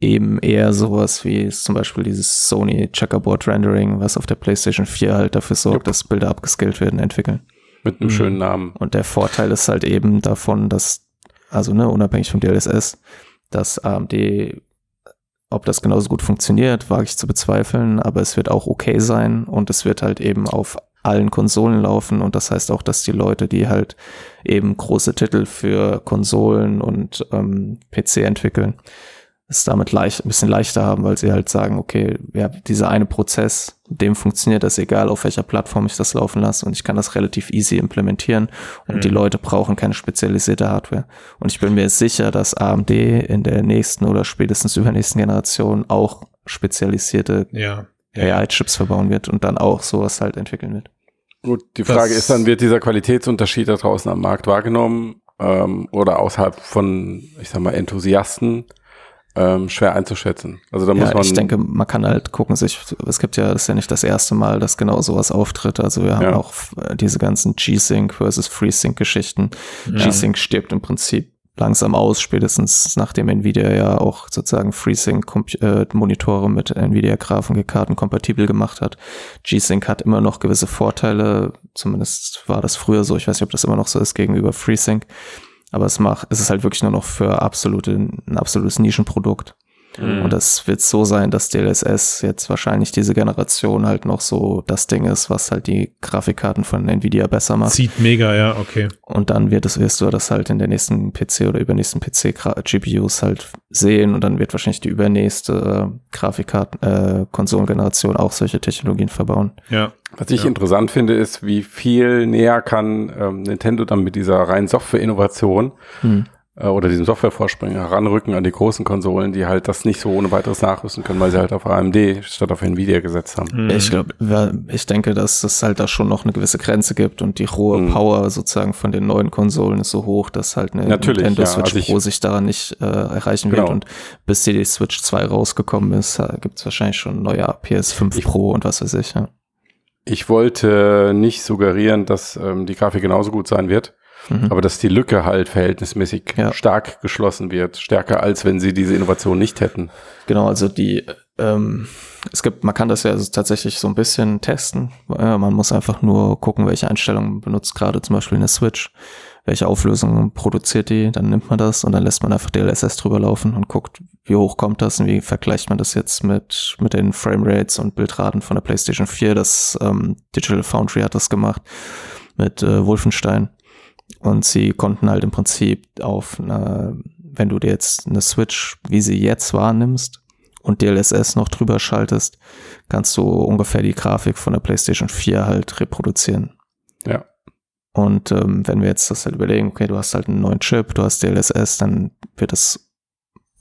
Speaker 2: eben eher sowas wie zum Beispiel dieses Sony Checkerboard Rendering, was auf der PlayStation 4 halt dafür sorgt, Jupp. dass Bilder abgescaled werden, entwickeln.
Speaker 3: Mit einem mhm. schönen Namen.
Speaker 2: Und der Vorteil ist halt eben davon, dass, also ne, unabhängig vom DLSS, dass AMD, ob das genauso gut funktioniert, wage ich zu bezweifeln, aber es wird auch okay sein und es wird halt eben auf allen Konsolen laufen und das heißt auch, dass die Leute, die halt eben große Titel für Konsolen und ähm, PC entwickeln, es damit leicht, ein bisschen leichter haben, weil sie halt sagen, okay, ja, dieser eine Prozess, dem funktioniert das egal, auf welcher Plattform ich das laufen lasse und ich kann das relativ easy implementieren und mhm. die Leute brauchen keine spezialisierte Hardware. Und ich bin mir sicher, dass AMD in der nächsten oder spätestens übernächsten Generation auch spezialisierte
Speaker 1: ja.
Speaker 2: AI-Chips verbauen wird und dann auch sowas halt entwickeln wird.
Speaker 3: Gut, die Frage das ist dann, wird dieser Qualitätsunterschied da draußen am Markt wahrgenommen ähm, oder außerhalb von, ich sag mal, Enthusiasten? Ähm, schwer einzuschätzen. Also da muss
Speaker 2: ja,
Speaker 3: man.
Speaker 2: Ich denke, man kann halt gucken, sich, es gibt ja, das ist ja nicht das erste Mal, dass genau sowas auftritt. Also wir haben ja. auch diese ganzen G-Sync versus FreeSync Geschichten. Ja. G-Sync stirbt im Prinzip langsam aus, spätestens nachdem Nvidia ja auch sozusagen FreeSync-Monitore mit Nvidia-Grafikkarten kompatibel gemacht hat. G-Sync hat immer noch gewisse Vorteile, zumindest war das früher so, ich weiß nicht, ob das immer noch so ist gegenüber FreeSync, aber es macht, es ist halt wirklich nur noch für absolute, ein absolutes Nischenprodukt. Mhm. Und das wird so sein, dass DLSS jetzt wahrscheinlich diese Generation halt noch so das Ding ist, was halt die Grafikkarten von Nvidia besser macht.
Speaker 1: Sieht mega, ja, okay.
Speaker 2: Und dann wird es, wirst du das halt in der nächsten PC oder übernächsten PC GPUs halt sehen und dann wird wahrscheinlich die übernächste äh, Grafikkarten, äh, Konsolengeneration auch solche Technologien verbauen.
Speaker 3: Ja. Was ich ja. interessant finde, ist, wie viel näher kann ähm, Nintendo dann mit dieser reinen Software-Innovation hm äh, oder diesem Softwarevorsprung heranrücken an die großen Konsolen, die halt das nicht so ohne weiteres nachrüsten können, weil sie halt auf AMD statt auf Nvidia gesetzt haben.
Speaker 2: Mhm. Ich glaube, ich denke, dass es halt da schon noch eine gewisse Grenze gibt und die hohe mhm. Power sozusagen von den neuen Konsolen ist so hoch, dass halt eine
Speaker 3: Natürlich,
Speaker 2: Nintendo
Speaker 3: ja,
Speaker 2: Switch also Pro sich daran nicht äh, erreichen genau. wird und bis die Switch 2 rausgekommen ist, äh, gibt es wahrscheinlich schon neue PS5 ich, Pro und was weiß ich. Ja.
Speaker 3: Ich wollte nicht suggerieren, dass ähm, die Grafik genauso gut sein wird. Mhm. Aber dass die Lücke halt verhältnismäßig ja. stark geschlossen wird, stärker als wenn sie diese Innovation nicht hätten.
Speaker 2: Genau, also die, ähm, es gibt, man kann das ja also tatsächlich so ein bisschen testen. Äh, man muss einfach nur gucken, welche Einstellungen benutzt gerade zum Beispiel eine Switch, welche Auflösung produziert die, dann nimmt man das und dann lässt man einfach DLSS drüber laufen und guckt, wie hoch kommt das und wie vergleicht man das jetzt mit, mit den Framerates und Bildraten von der PlayStation 4. Das ähm, Digital Foundry hat das gemacht mit äh, Wolfenstein. Und sie konnten halt im Prinzip auf eine, wenn du dir jetzt eine Switch, wie sie jetzt wahrnimmst, und DLSS noch drüber schaltest, kannst du ungefähr die Grafik von der PlayStation 4 halt reproduzieren.
Speaker 3: Ja.
Speaker 2: Und ähm, wenn wir jetzt das halt überlegen, okay, du hast halt einen neuen Chip, du hast DLSS, dann wird das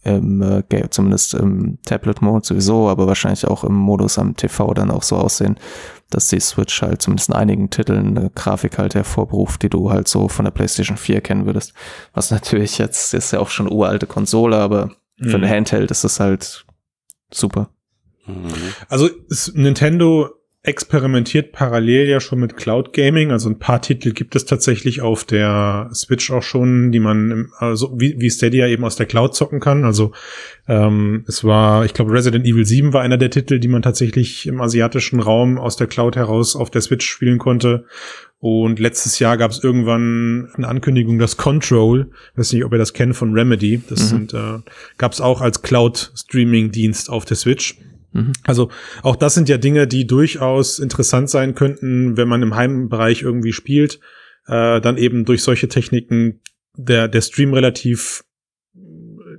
Speaker 2: im, äh, zumindest im Tablet-Mode sowieso, aber wahrscheinlich auch im Modus am TV dann auch so aussehen, dass die Switch halt zumindest in einigen Titeln eine Grafik halt hervorberuft, die du halt so von der PlayStation 4 kennen würdest. Was natürlich jetzt ist ja auch schon uralte Konsole, aber mhm. für ein Handheld ist das halt super.
Speaker 1: Mhm. Also Nintendo experimentiert parallel ja schon mit Cloud Gaming. Also ein paar Titel gibt es tatsächlich auf der Switch auch schon, die man also wie, wie Stadia eben aus der Cloud zocken kann. Also ähm, es war, ich glaube, Resident Evil 7 war einer der Titel, die man tatsächlich im asiatischen Raum aus der Cloud heraus auf der Switch spielen konnte. Und letztes Jahr gab es irgendwann eine Ankündigung, dass Control, weiß nicht, ob ihr das kennt von Remedy, das mhm. sind, äh, gab es auch als Cloud-Streaming-Dienst auf der Switch. Mhm. Also auch das sind ja Dinge, die durchaus interessant sein könnten, wenn man im Heimbereich irgendwie spielt. Äh, dann eben durch solche Techniken der, der Stream relativ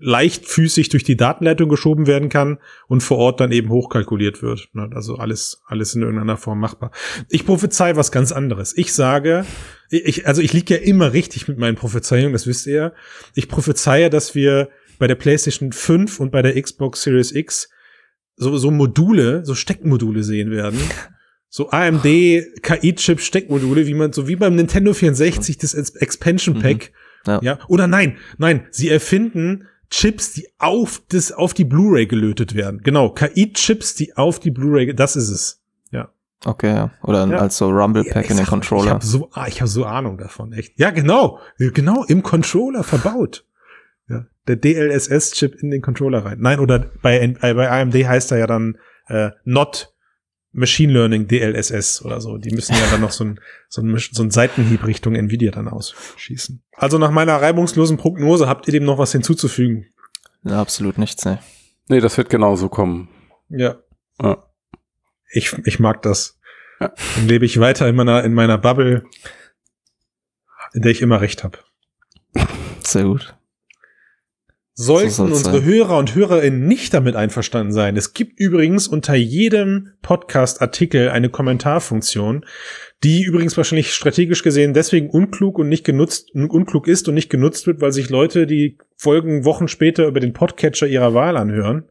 Speaker 1: leichtfüßig durch die Datenleitung geschoben werden kann und vor Ort dann eben hochkalkuliert wird. Ne? Also alles, alles in irgendeiner Form machbar. Ich prophezei was ganz anderes. Ich sage, ich, also ich liege ja immer richtig mit meinen Prophezeiungen, das wisst ihr. Ich prophezeie, dass wir bei der PlayStation 5 und bei der Xbox Series X so, so Module, so Steckmodule sehen werden. So AMD KI-Chip Steckmodule, wie man, so wie beim Nintendo 64 das Expansion mhm. Pack. Mhm. Ja. ja. Oder nein, nein, sie erfinden Chips, die auf das, auf die Blu-ray gelötet werden. Genau. KI-Chips, die auf die Blu-ray, das ist es. Ja.
Speaker 2: Okay, ja. Oder ja. als so Rumble Pack ja, in den Controller. Ich
Speaker 1: habe so, ah, ich habe so Ahnung davon, echt. Ja, genau. Genau, im Controller verbaut. Ja, der DLSS-Chip in den Controller rein. Nein, oder bei, äh, bei AMD heißt er ja dann äh, not Machine Learning DLSS oder so. Die müssen ja dann noch so ein, so ein, so ein Seitenhieb Richtung Nvidia dann ausschießen. Also nach meiner reibungslosen Prognose habt ihr dem noch was hinzuzufügen?
Speaker 2: Ja, absolut nichts, ne.
Speaker 3: Nee, das wird genauso kommen.
Speaker 1: Ja. ja. Ich, ich mag das. Ja. Dann lebe ich weiter in meiner, in meiner Bubble, in der ich immer recht habe.
Speaker 2: Sehr gut.
Speaker 1: Sollten so unsere sein. Hörer und Hörerinnen nicht damit einverstanden sein. Es gibt übrigens unter jedem Podcast-Artikel eine Kommentarfunktion, die übrigens wahrscheinlich strategisch gesehen deswegen unklug und nicht genutzt, unklug ist und nicht genutzt wird, weil sich Leute die Folgen Wochen später über den Podcatcher ihrer Wahl anhören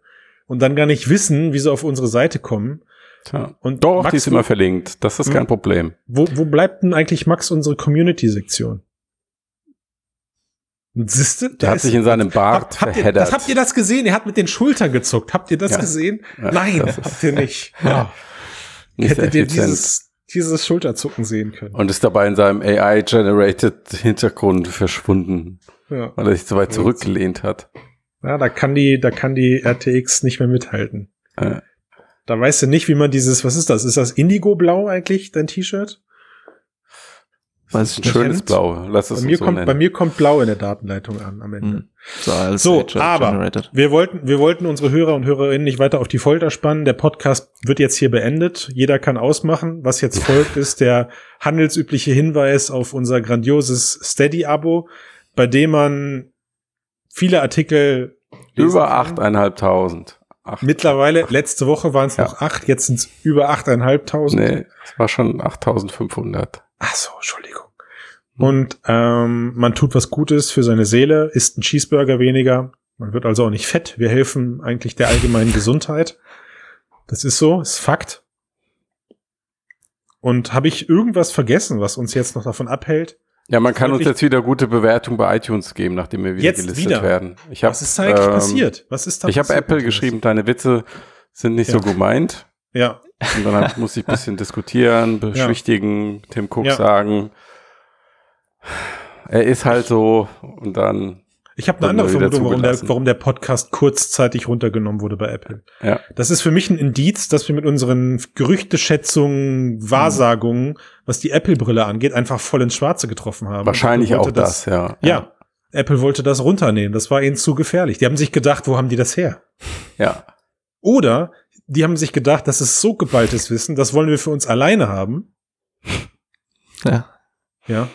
Speaker 1: und dann gar nicht wissen, wie sie auf unsere Seite kommen.
Speaker 3: Tja. Und Doch, Max, die ist immer verlinkt. Das ist kein hm? Problem.
Speaker 1: Wo, wo bleibt denn eigentlich Max unsere Community-Sektion?
Speaker 3: Siehste, der, der hat sich in seinem Bart
Speaker 1: hab, habt ihr, das, Habt ihr das gesehen? Er hat mit den Schultern gezuckt. Habt ihr das ja. gesehen? Ja, Nein, das habt ihr nicht. Ja. Hättet ihr dieses, dieses Schulterzucken sehen können.
Speaker 3: Und ist dabei in seinem AI-generated Hintergrund verschwunden. Ja. Weil er sich zu weit zurückgelehnt hat.
Speaker 1: Ja, da kann die, da kann die RTX nicht mehr mithalten. Da weißt du nicht, wie man dieses, was ist das? Ist das Indigo-Blau eigentlich, dein T-Shirt?
Speaker 3: Weiß ich schönes kennt. Blau.
Speaker 1: Lass es bei, mir so kommt, bei mir kommt Blau in der Datenleitung an am Ende. Hm. So, so aber wir wollten, wir wollten unsere Hörer und Hörerinnen nicht weiter auf die Folter spannen. Der Podcast wird jetzt hier beendet. Jeder kann ausmachen. Was jetzt folgt, ist der handelsübliche Hinweis auf unser grandioses Steady-Abo, bei dem man viele Artikel
Speaker 3: über achteinhalbtausend.
Speaker 1: Acht. Mittlerweile, letzte Woche waren es ja. noch acht, jetzt sind es über achteinhalbtausend. Nee,
Speaker 3: es war schon 8500.
Speaker 1: Ach so, Entschuldigung. Und ähm, man tut was Gutes für seine Seele, isst einen Cheeseburger weniger. Man wird also auch nicht fett. Wir helfen eigentlich der allgemeinen Gesundheit. Das ist so, ist Fakt. Und habe ich irgendwas vergessen, was uns jetzt noch davon abhält?
Speaker 3: Ja, man kann uns jetzt wieder gute Bewertung bei iTunes geben, nachdem wir wieder gelistet wieder. werden.
Speaker 1: Ich hab, was ist eigentlich ähm, passiert? Was ist
Speaker 3: da Ich habe Apple geschrieben, deine Witze sind nicht ja. so gemeint.
Speaker 1: Ja.
Speaker 3: Und dann muss ich ein bisschen diskutieren, beschwichtigen, ja. Tim Cook ja. sagen, er ist halt so und dann.
Speaker 1: Ich habe eine andere Vermutung, warum der, warum der Podcast kurzzeitig runtergenommen wurde bei Apple.
Speaker 3: Ja.
Speaker 1: Das ist für mich ein Indiz, dass wir mit unseren Gerüchteschätzungen, Wahrsagungen, mhm. was die Apple-Brille angeht, einfach voll ins Schwarze getroffen haben.
Speaker 3: Wahrscheinlich auch das, das, ja.
Speaker 1: Ja. Apple wollte das runternehmen. Das war ihnen zu gefährlich. Die haben sich gedacht, wo haben die das her?
Speaker 3: Ja.
Speaker 1: Oder die haben sich gedacht, das ist so geballtes Wissen, das wollen wir für uns alleine haben.
Speaker 2: Ja.
Speaker 1: Ja.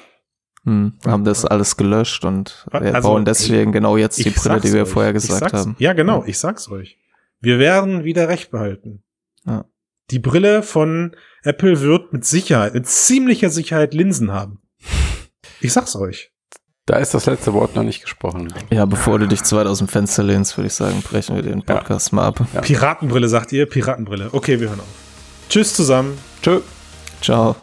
Speaker 2: Hm, haben das alles gelöscht und wir also, bauen deswegen genau jetzt die Brille, die wir euch. vorher gesagt haben.
Speaker 1: Ja, genau, ich sag's euch. Wir werden wieder recht behalten.
Speaker 2: Ja.
Speaker 1: Die Brille von Apple wird mit Sicherheit, mit ziemlicher Sicherheit Linsen haben. Ich sag's euch.
Speaker 3: Da ist das letzte Wort noch nicht gesprochen.
Speaker 2: Ja, bevor du dich zu weit aus dem Fenster lehnst, würde ich sagen, brechen wir den Podcast ja. mal ab.
Speaker 1: Ja. Piratenbrille, sagt ihr? Piratenbrille. Okay, wir hören auf. Tschüss zusammen.
Speaker 3: Tschö.
Speaker 2: Ciao.